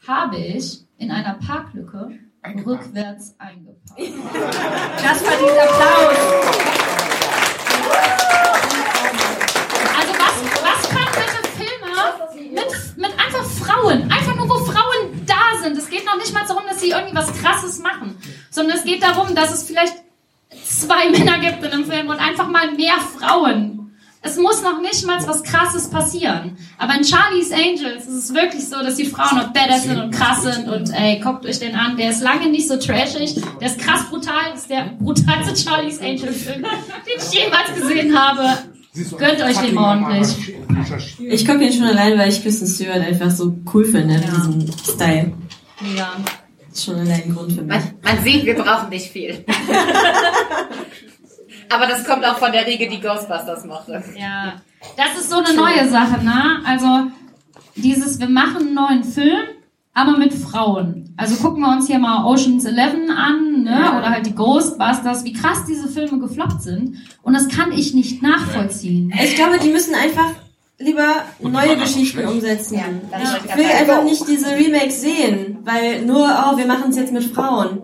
habe ich in einer Parklücke eingefahren. rückwärts eingefahren. Das verdient Applaus. Also was, was kann bitte Filme mit, mit einfach Frauen, einfach nur wo Frauen da sind. Es geht noch nicht mal darum, dass sie irgendwie was Krasses machen, sondern es geht darum, dass es vielleicht zwei Männer gibt in einem Film und einfach mal mehr Frauen es muss noch nicht mal was Krasses passieren. Aber in Charlie's Angels ist es wirklich so, dass die Frauen noch badass sind und krass sind. Und ey, guckt euch den an. Der ist lange nicht so trashig. Der ist krass brutal. Das ist der brutalste Charlie's Angels Film, den ich jemals gesehen habe. Gönnt euch den ordentlich. Ich gucke ihn schon allein, weil ich Kristen Stewart einfach so cool finde, diesen Style. Ja. Schon allein ein Grund für mich. Man, man sieht, wir brauchen nicht viel. Aber das kommt auch von der Riege, die Ghostbusters mochte. Ja. Das ist so eine neue Sache, ne? Also, dieses, wir machen einen neuen Film, aber mit Frauen. Also gucken wir uns hier mal Ocean's Eleven an, ne? Ja. Oder halt die Ghostbusters, wie krass diese Filme gefloppt sind. Und das kann ich nicht nachvollziehen. Ich glaube, die müssen einfach lieber neue Geschichten umsetzen. Ich will einfach nicht diese Remakes sehen, weil nur, oh, wir machen es jetzt mit Frauen.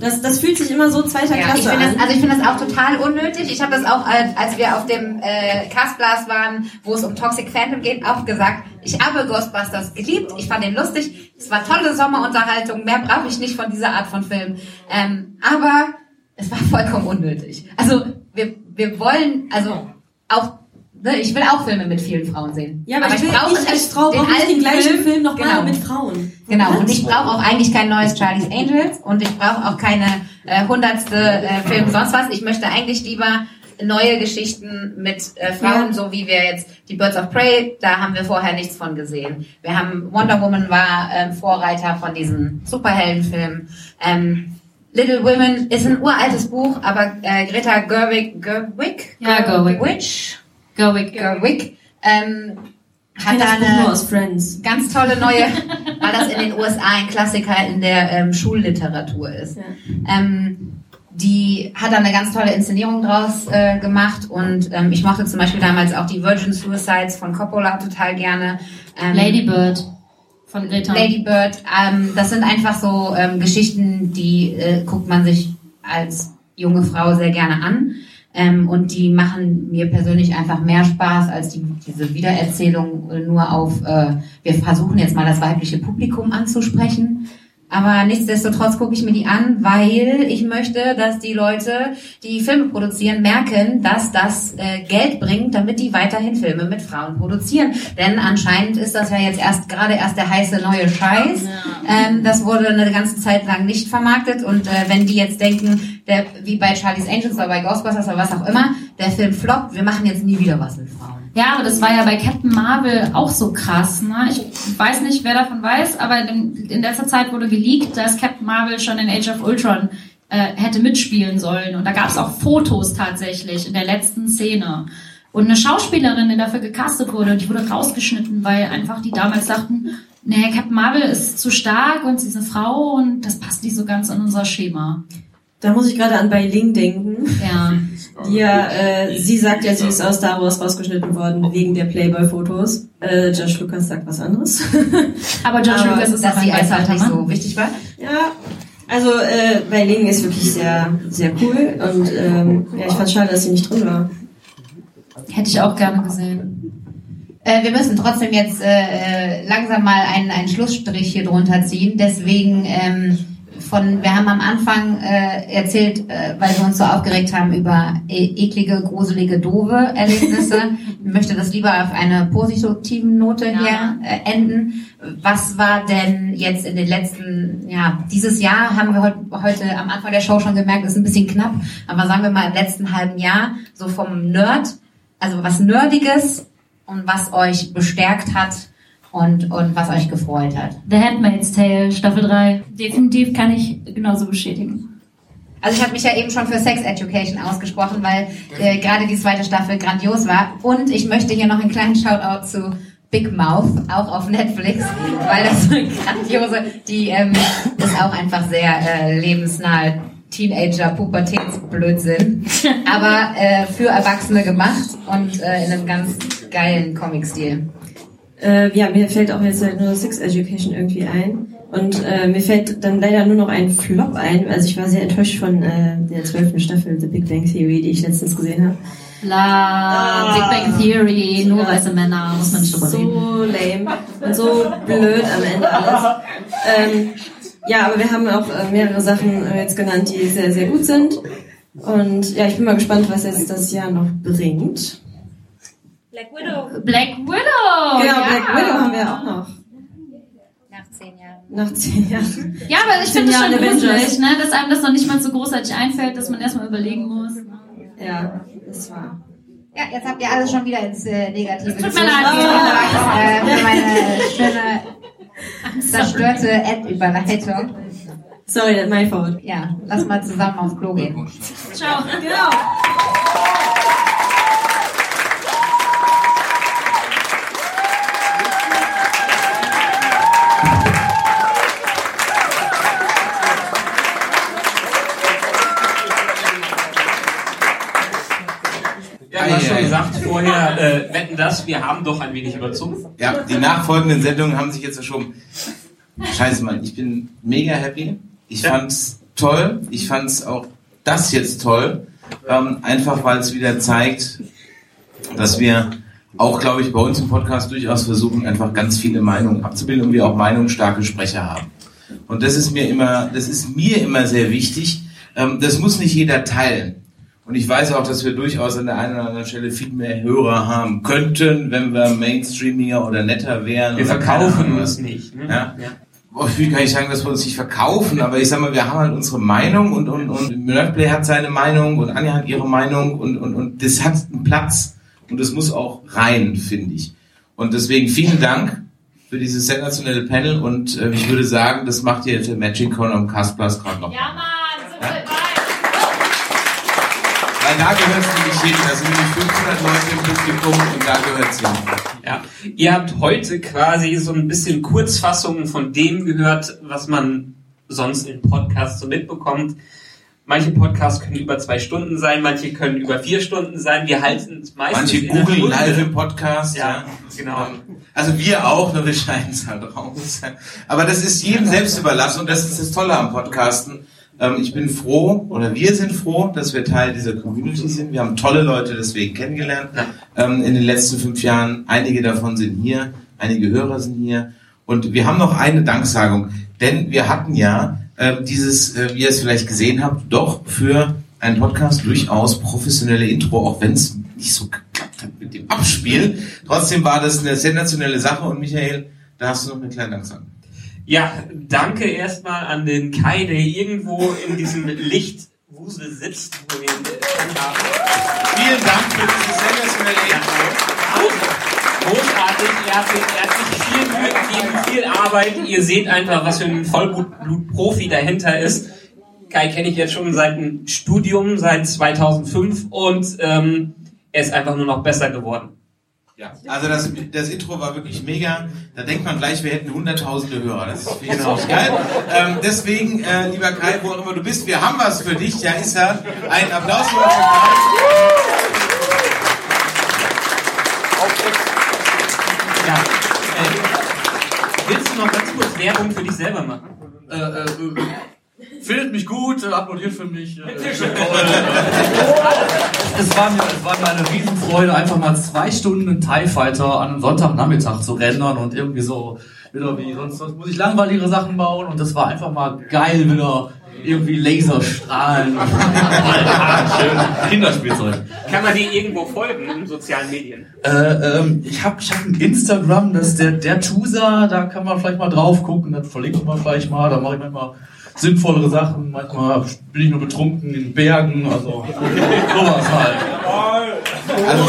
Das, das fühlt sich immer so zweiter Ja, Klasse an. das, also ich finde das auch total unnötig. Ich habe das auch, als, als wir auf dem äh, Castblast waren, wo es um Toxic Phantom geht, auch gesagt. Ich habe Ghostbusters geliebt. Ich fand den lustig. Es war tolle Sommerunterhaltung. Mehr brauche ich nicht von dieser Art von Film. Ähm, aber es war vollkommen unnötig. Also wir, wir wollen, also auch Ne, ich will auch Filme mit vielen Frauen sehen. Ja, aber ich will- brauche ich als Frau brauche nicht den gleichen Film noch mal mit Frauen. Genau, und ich brauche auch eigentlich kein neues Charlie's Angels und ich brauche auch keine äh, hundertste äh, Film sonst was. Ich möchte eigentlich lieber neue Geschichten mit äh, Frauen, Ja. so wie wir jetzt die Birds of Prey, da haben wir vorher nichts von gesehen. Wir haben Wonder Woman war ähm, Vorreiter von diesen Superheldenfilmen. Ähm, Little Women ist ein uraltes Buch, aber äh, Greta Gerwig, Gerwig, Ja, Gerwig. Gerwig, Gerwig, Gerwig, ähm, hat da eine ganz tolle neue, weil das in den USA ein Klassiker in der ähm, Schulliteratur ist. Ähm, die hat da eine ganz tolle Inszenierung draus äh, gemacht und ähm, ich mochte zum Beispiel damals auch die Virgin Suicides von Coppola total gerne. Ähm, Lady Bird von Greta. Lady Bird, ähm, das sind einfach so ähm, Geschichten, die äh, guckt man sich als junge Frau sehr gerne an. Ähm, und die machen mir persönlich einfach mehr Spaß als die, diese Wiedererzählung äh, nur auf, äh, wir versuchen jetzt mal das weibliche Publikum anzusprechen. Aber nichtsdestotrotz gucke ich mir die an, weil ich möchte, dass die Leute, die Filme produzieren, merken, dass das äh, Geld bringt, damit die weiterhin Filme mit Frauen produzieren. Denn anscheinend ist das ja jetzt erst gerade erst der heiße neue Scheiß. Ähm, das wurde eine ganze Zeit lang nicht vermarktet und äh, wenn die jetzt denken, der, wie bei Charlie's Angels oder bei Ghostbusters oder was auch immer, der Film floppt, wir machen jetzt nie wieder was mit Frauen. Ja, aber das war ja bei Captain Marvel auch so krass. Ne? Ich weiß nicht, wer davon weiß, aber in, in letzter Zeit wurde geleakt, dass Captain Marvel schon in Age of Ultron äh, hätte mitspielen sollen. Und da gab es auch Fotos tatsächlich in der letzten Szene. Und eine Schauspielerin, die dafür gecastet wurde, die wurde rausgeschnitten, weil einfach die damals dachten, nee, Captain Marvel ist zu stark und sie ist eine Frau und das passt nicht so ganz in unser Schema. Da muss ich gerade an Bei Ling denken. Ja. Die ja, äh, sie sagt ja, sie ist aus Star Wars rausgeschnitten worden wegen der Playboy-Fotos. Äh, Josh Lucas sagt was anderes. Aber Josh Lucas ist dass auch sie einfach nicht so wichtig war. Ja, also äh, bei Ling ist wirklich sehr, sehr cool und ähm, ja, ich fand schade, dass sie nicht drin war. Hätte ich auch gerne gesehen. Äh, wir müssen trotzdem jetzt äh, äh, langsam mal einen, einen Schlussstrich hier drunter ziehen. Deswegen ähm, von, wir haben am Anfang äh, erzählt, äh, weil wir uns so aufgeregt haben über e eklige, gruselige, doofe Erlebnisse. ich möchte das lieber auf eine positive Note hier äh, enden. Was war denn jetzt in den letzten, ja, dieses Jahr haben wir heut, heute am Anfang der Show schon gemerkt, ist ein bisschen knapp, aber sagen wir mal im letzten halben Jahr, so vom Nerd, also was Nerdiges und was euch bestärkt hat und, und was euch gefreut hat. The Handmaid's Tale, Staffel 3. Definitiv kann ich genauso bestätigen. Also ich habe mich ja eben schon für Sex Education ausgesprochen, weil äh, gerade die zweite Staffel grandios war. Und ich möchte hier noch einen kleinen Shoutout zu Big Mouth, auch auf Netflix, weil das so eine grandiose, die ähm, ist auch einfach sehr äh, lebensnahe Teenager, Pubertätsblödsinn, aber äh, für Erwachsene gemacht und äh, in einem ganz geilen Comic-Stil. Äh, ja, mir fällt auch jetzt halt nur Sex Education irgendwie ein. Und äh, mir fällt dann leider nur noch ein Flop ein. Also ich war sehr enttäuscht von äh, der zwölften Staffel The Big Bang Theory, die ich letztens gesehen habe. La, Big Bang Theory, nur weiße Männer, muss man nicht drüber reden. So lame und so blöd am Ende alles. Ähm, ja, aber wir haben auch äh, mehrere Sachen äh, jetzt genannt, die sehr, sehr gut sind. Und ja, ich bin mal gespannt, was jetzt das Jahr noch bringt. Black Widow. Black Widow! Genau, ja. Black Widow haben wir auch noch. Nach zehn Jahren. Nach zehn Jahren. Ja, aber ich finde es schon gruselig, ne, dass einem das noch nicht mal so großartig einfällt, dass man erstmal überlegen muss. Ja, das war. Ja, jetzt habt ihr alles schon wieder ins äh, Negative Tut mir leid. Dank äh, meine schöne, zerstörte Ad-Überleitung. Sorry, my fault. Ja, lass mal zusammen aufs Klo gehen. Ciao. Genau. Vorher, äh, wetten das, wir haben doch ein wenig überzogen. Ja, die nachfolgenden Sendungen haben sich jetzt verschoben. Scheiße, Mann, ich bin mega happy. Ich fand's toll. Ich fand's auch das jetzt toll. Ähm, einfach weil es wieder zeigt, dass wir auch, glaube ich, bei uns im Podcast durchaus versuchen, einfach ganz viele Meinungen abzubilden und wir auch meinungsstarke Sprecher haben. Und das ist mir immer, das ist mir immer sehr wichtig. Ähm, das muss nicht jeder teilen. Und ich weiß auch, dass wir durchaus an der einen oder anderen Stelle viel mehr Hörer haben könnten, wenn wir mainstreamiger oder netter wären. Wir oder verkaufen uns was. nicht. Ne? Ja. Oh, ich will gar nicht sagen, dass wir uns nicht verkaufen, aber ich sag mal, wir haben halt unsere Meinung und, und, und Nerdplay hat seine Meinung und Anja hat ihre Meinung und, und, und das hat einen Platz und das muss auch rein, finde ich. Und deswegen vielen Dank für dieses sensationelle Panel und äh, ich würde sagen, das macht ihr der Magic Con am Cast Plus gerade noch. Ja, Mann, Weil da gehört es nämlich hin. Da sind nämlich 500 Leute im Publikum und da gehört es hin. Ja, ihr habt heute quasi so ein bisschen Kurzfassungen von dem gehört, was man sonst in Podcasts so mitbekommt. Manche Podcasts können über zwei Stunden sein, manche können über vier Stunden sein. Wir halten es meistens Manche googeln live im Podcast. Ja, Ja, genau. Also wir auch, nur wir scheiden es halt raus. Aber das ist jedem selbst überlassen und das ist das Tolle am Podcasten. Ähm, ich bin froh, oder wir sind froh, dass wir Teil dieser Community sind. Wir haben tolle Leute deswegen kennengelernt ähm, in den letzten fünf Jahren. Einige davon sind hier, einige Hörer sind hier. Und wir haben noch eine Danksagung, denn wir hatten ja ähm, dieses, äh, wie ihr es vielleicht gesehen habt, doch für einen Podcast durchaus professionelle Intro, auch wenn es nicht so geklappt hat mit dem Abspiel. Trotzdem war das eine sensationelle Sache und Michael, da hast du noch eine kleine Danksagung. Ja, danke erstmal an den Kai, der irgendwo in diesem Lichtwusel sitzt, wo wir ihn haben. Vielen Dank für dieses sensationelle. Großartig, er hat, er hat sich viel Mühe gegeben, viel Arbeit. Ihr seht einfach, was für ein Vollblut-Profi dahinter ist. Kai kenne ich jetzt schon seit dem Studium, seit 2005 und ähm, er ist einfach nur noch besser geworden. Ja, also das, das Intro war wirklich mega. Da denkt man gleich, wir hätten hunderttausende Hörer. Das ist Genau. geil. Ähm, deswegen, äh, lieber Kai, wo auch immer du bist, wir haben was für dich. Ja, ist er. Ein Applaus für unseren Ja. Äh, willst du noch ganz kurz Werbung für dich selber machen? Äh, äh, findet mich gut, applaudiert für mich. Äh, es, es, war mir, es war mir eine Riesenfreude, einfach mal zwei Stunden einen TIE Fighter an einem Sonntagnachmittag zu rendern und irgendwie so wieder wie sonst was muss ich langweilige Sachen bauen und das war einfach mal geil wieder irgendwie Laserstrahlen. Schön. Kinderspielzeug. Kann man dir irgendwo folgen in sozialen Medien? Äh, ähm, ich habe ich hab ein Instagram, das ist der, der Tusa, da kann man vielleicht mal drauf gucken, das verlinken wir vielleicht mal, da mache ich manchmal sinnvollere Sachen, manchmal bin ich nur betrunken in Bergen, also sowas halt. Also,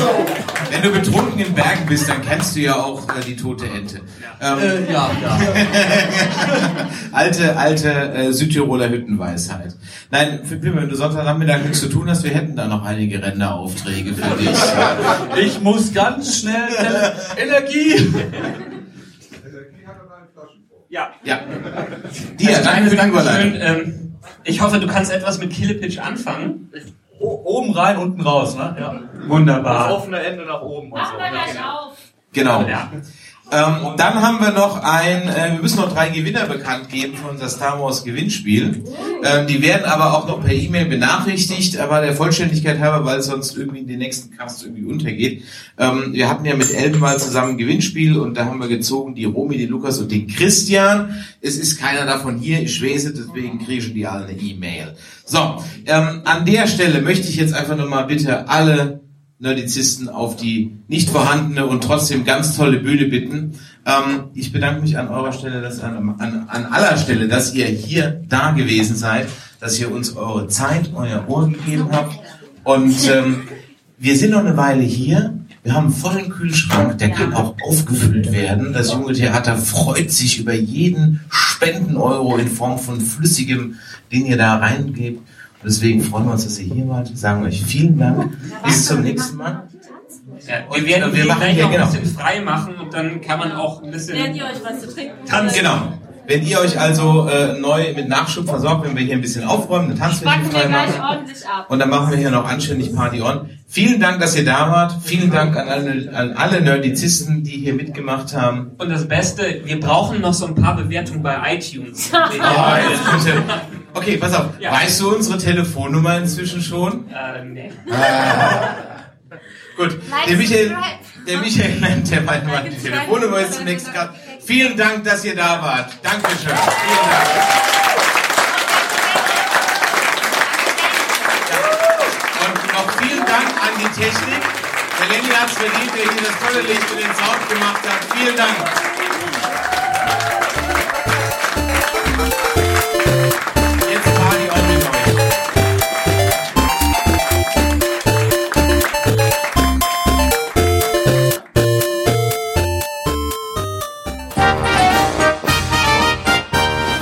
wenn du betrunken in Bergen bist, dann kennst du ja auch äh, die tote Ente. Ähm, Äh, ja, ja. alte, alte äh, Südtiroler Hüttenweisheit. Nein, für Pimmer, wenn du Sonntagnachmittag nichts zu tun hast, wir hätten da noch einige Renderaufträge für dich. Ich muss ganz schnell Energie. Ja. Ja. Dir, danke für die Überleitung. Ähm, ich hoffe, du kannst etwas mit Killepitch anfangen. O oben rein, unten raus, ne? Ja. Wunderbar. Das offene Ende nach oben. Machen wir gleich auf. Genau. Ja. Ähm, dann haben wir noch ein, äh, wir müssen noch drei Gewinner bekannt geben für unser Star Wars Gewinnspiel. Ähm, die werden aber auch noch per E-Mail benachrichtigt, aber der Vollständigkeit halber, weil es sonst irgendwie in den nächsten Cast irgendwie untergeht. Ähm, wir hatten ja mit Elben mal zusammen ein Gewinnspiel und da haben wir gezogen die Romy, den Lukas und den Christian. Es ist keiner davon hier, ich weiß es, deswegen kriegen die alle eine E-Mail. So, ähm, an der Stelle möchte ich jetzt einfach nochmal bitte alle Nerdizisten auf die nicht vorhandene und trotzdem ganz tolle Bühne bitten. Ähm, ich bedanke mich an eurer Stelle, dass an, an, an aller Stelle, dass ihr hier da gewesen seid, dass ihr uns eure Zeit, euer Ohr gegeben habt. Und ähm, wir sind noch eine Weile hier. Wir haben einen vollen Kühlschrank, der kann auch aufgefüllt werden. Das junge Theater freut sich über jeden Spenden-Euro in Form von flüssigem, den ihr da reingebt. Deswegen freuen wir uns, dass ihr hier wart. Sagen euch vielen Dank. Bis zum nächsten Mal. Ja, wir werden wir wir machen hier, noch genau. ein bisschen frei machen und dann kann man auch ein bisschen Während ihr euch was zu trinken tanzen. Genau. Wenn ihr euch also äh, neu mit Nachschub versorgt, wenn wir hier ein bisschen aufräumen, eine Tanzfläche Packen wir frei gleich ordentlich ab. Und dann machen wir hier noch anständig Party on. Vielen Dank, dass ihr da wart. Vielen Dank an alle, an alle Nerdizisten, die hier mitgemacht haben. Und das Beste, wir brauchen noch so ein paar Bewertungen bei iTunes. Ah, jetzt bitte. Okay, pass auf. Ja. Weißt du unsere Telefonnummer inzwischen schon? Äh, nee. Gut. Der Michael, der Michael nennt der meine mal die Telefonnummer ist zum nächsten Gast. Vielen Dank, dass ihr da wart. Dankeschön. Vielen Dank. Und noch vielen Dank an die Technik. Der Lenny hat es verdient, der hier das tolle Licht und den Sound gemacht hat. Vielen Dank.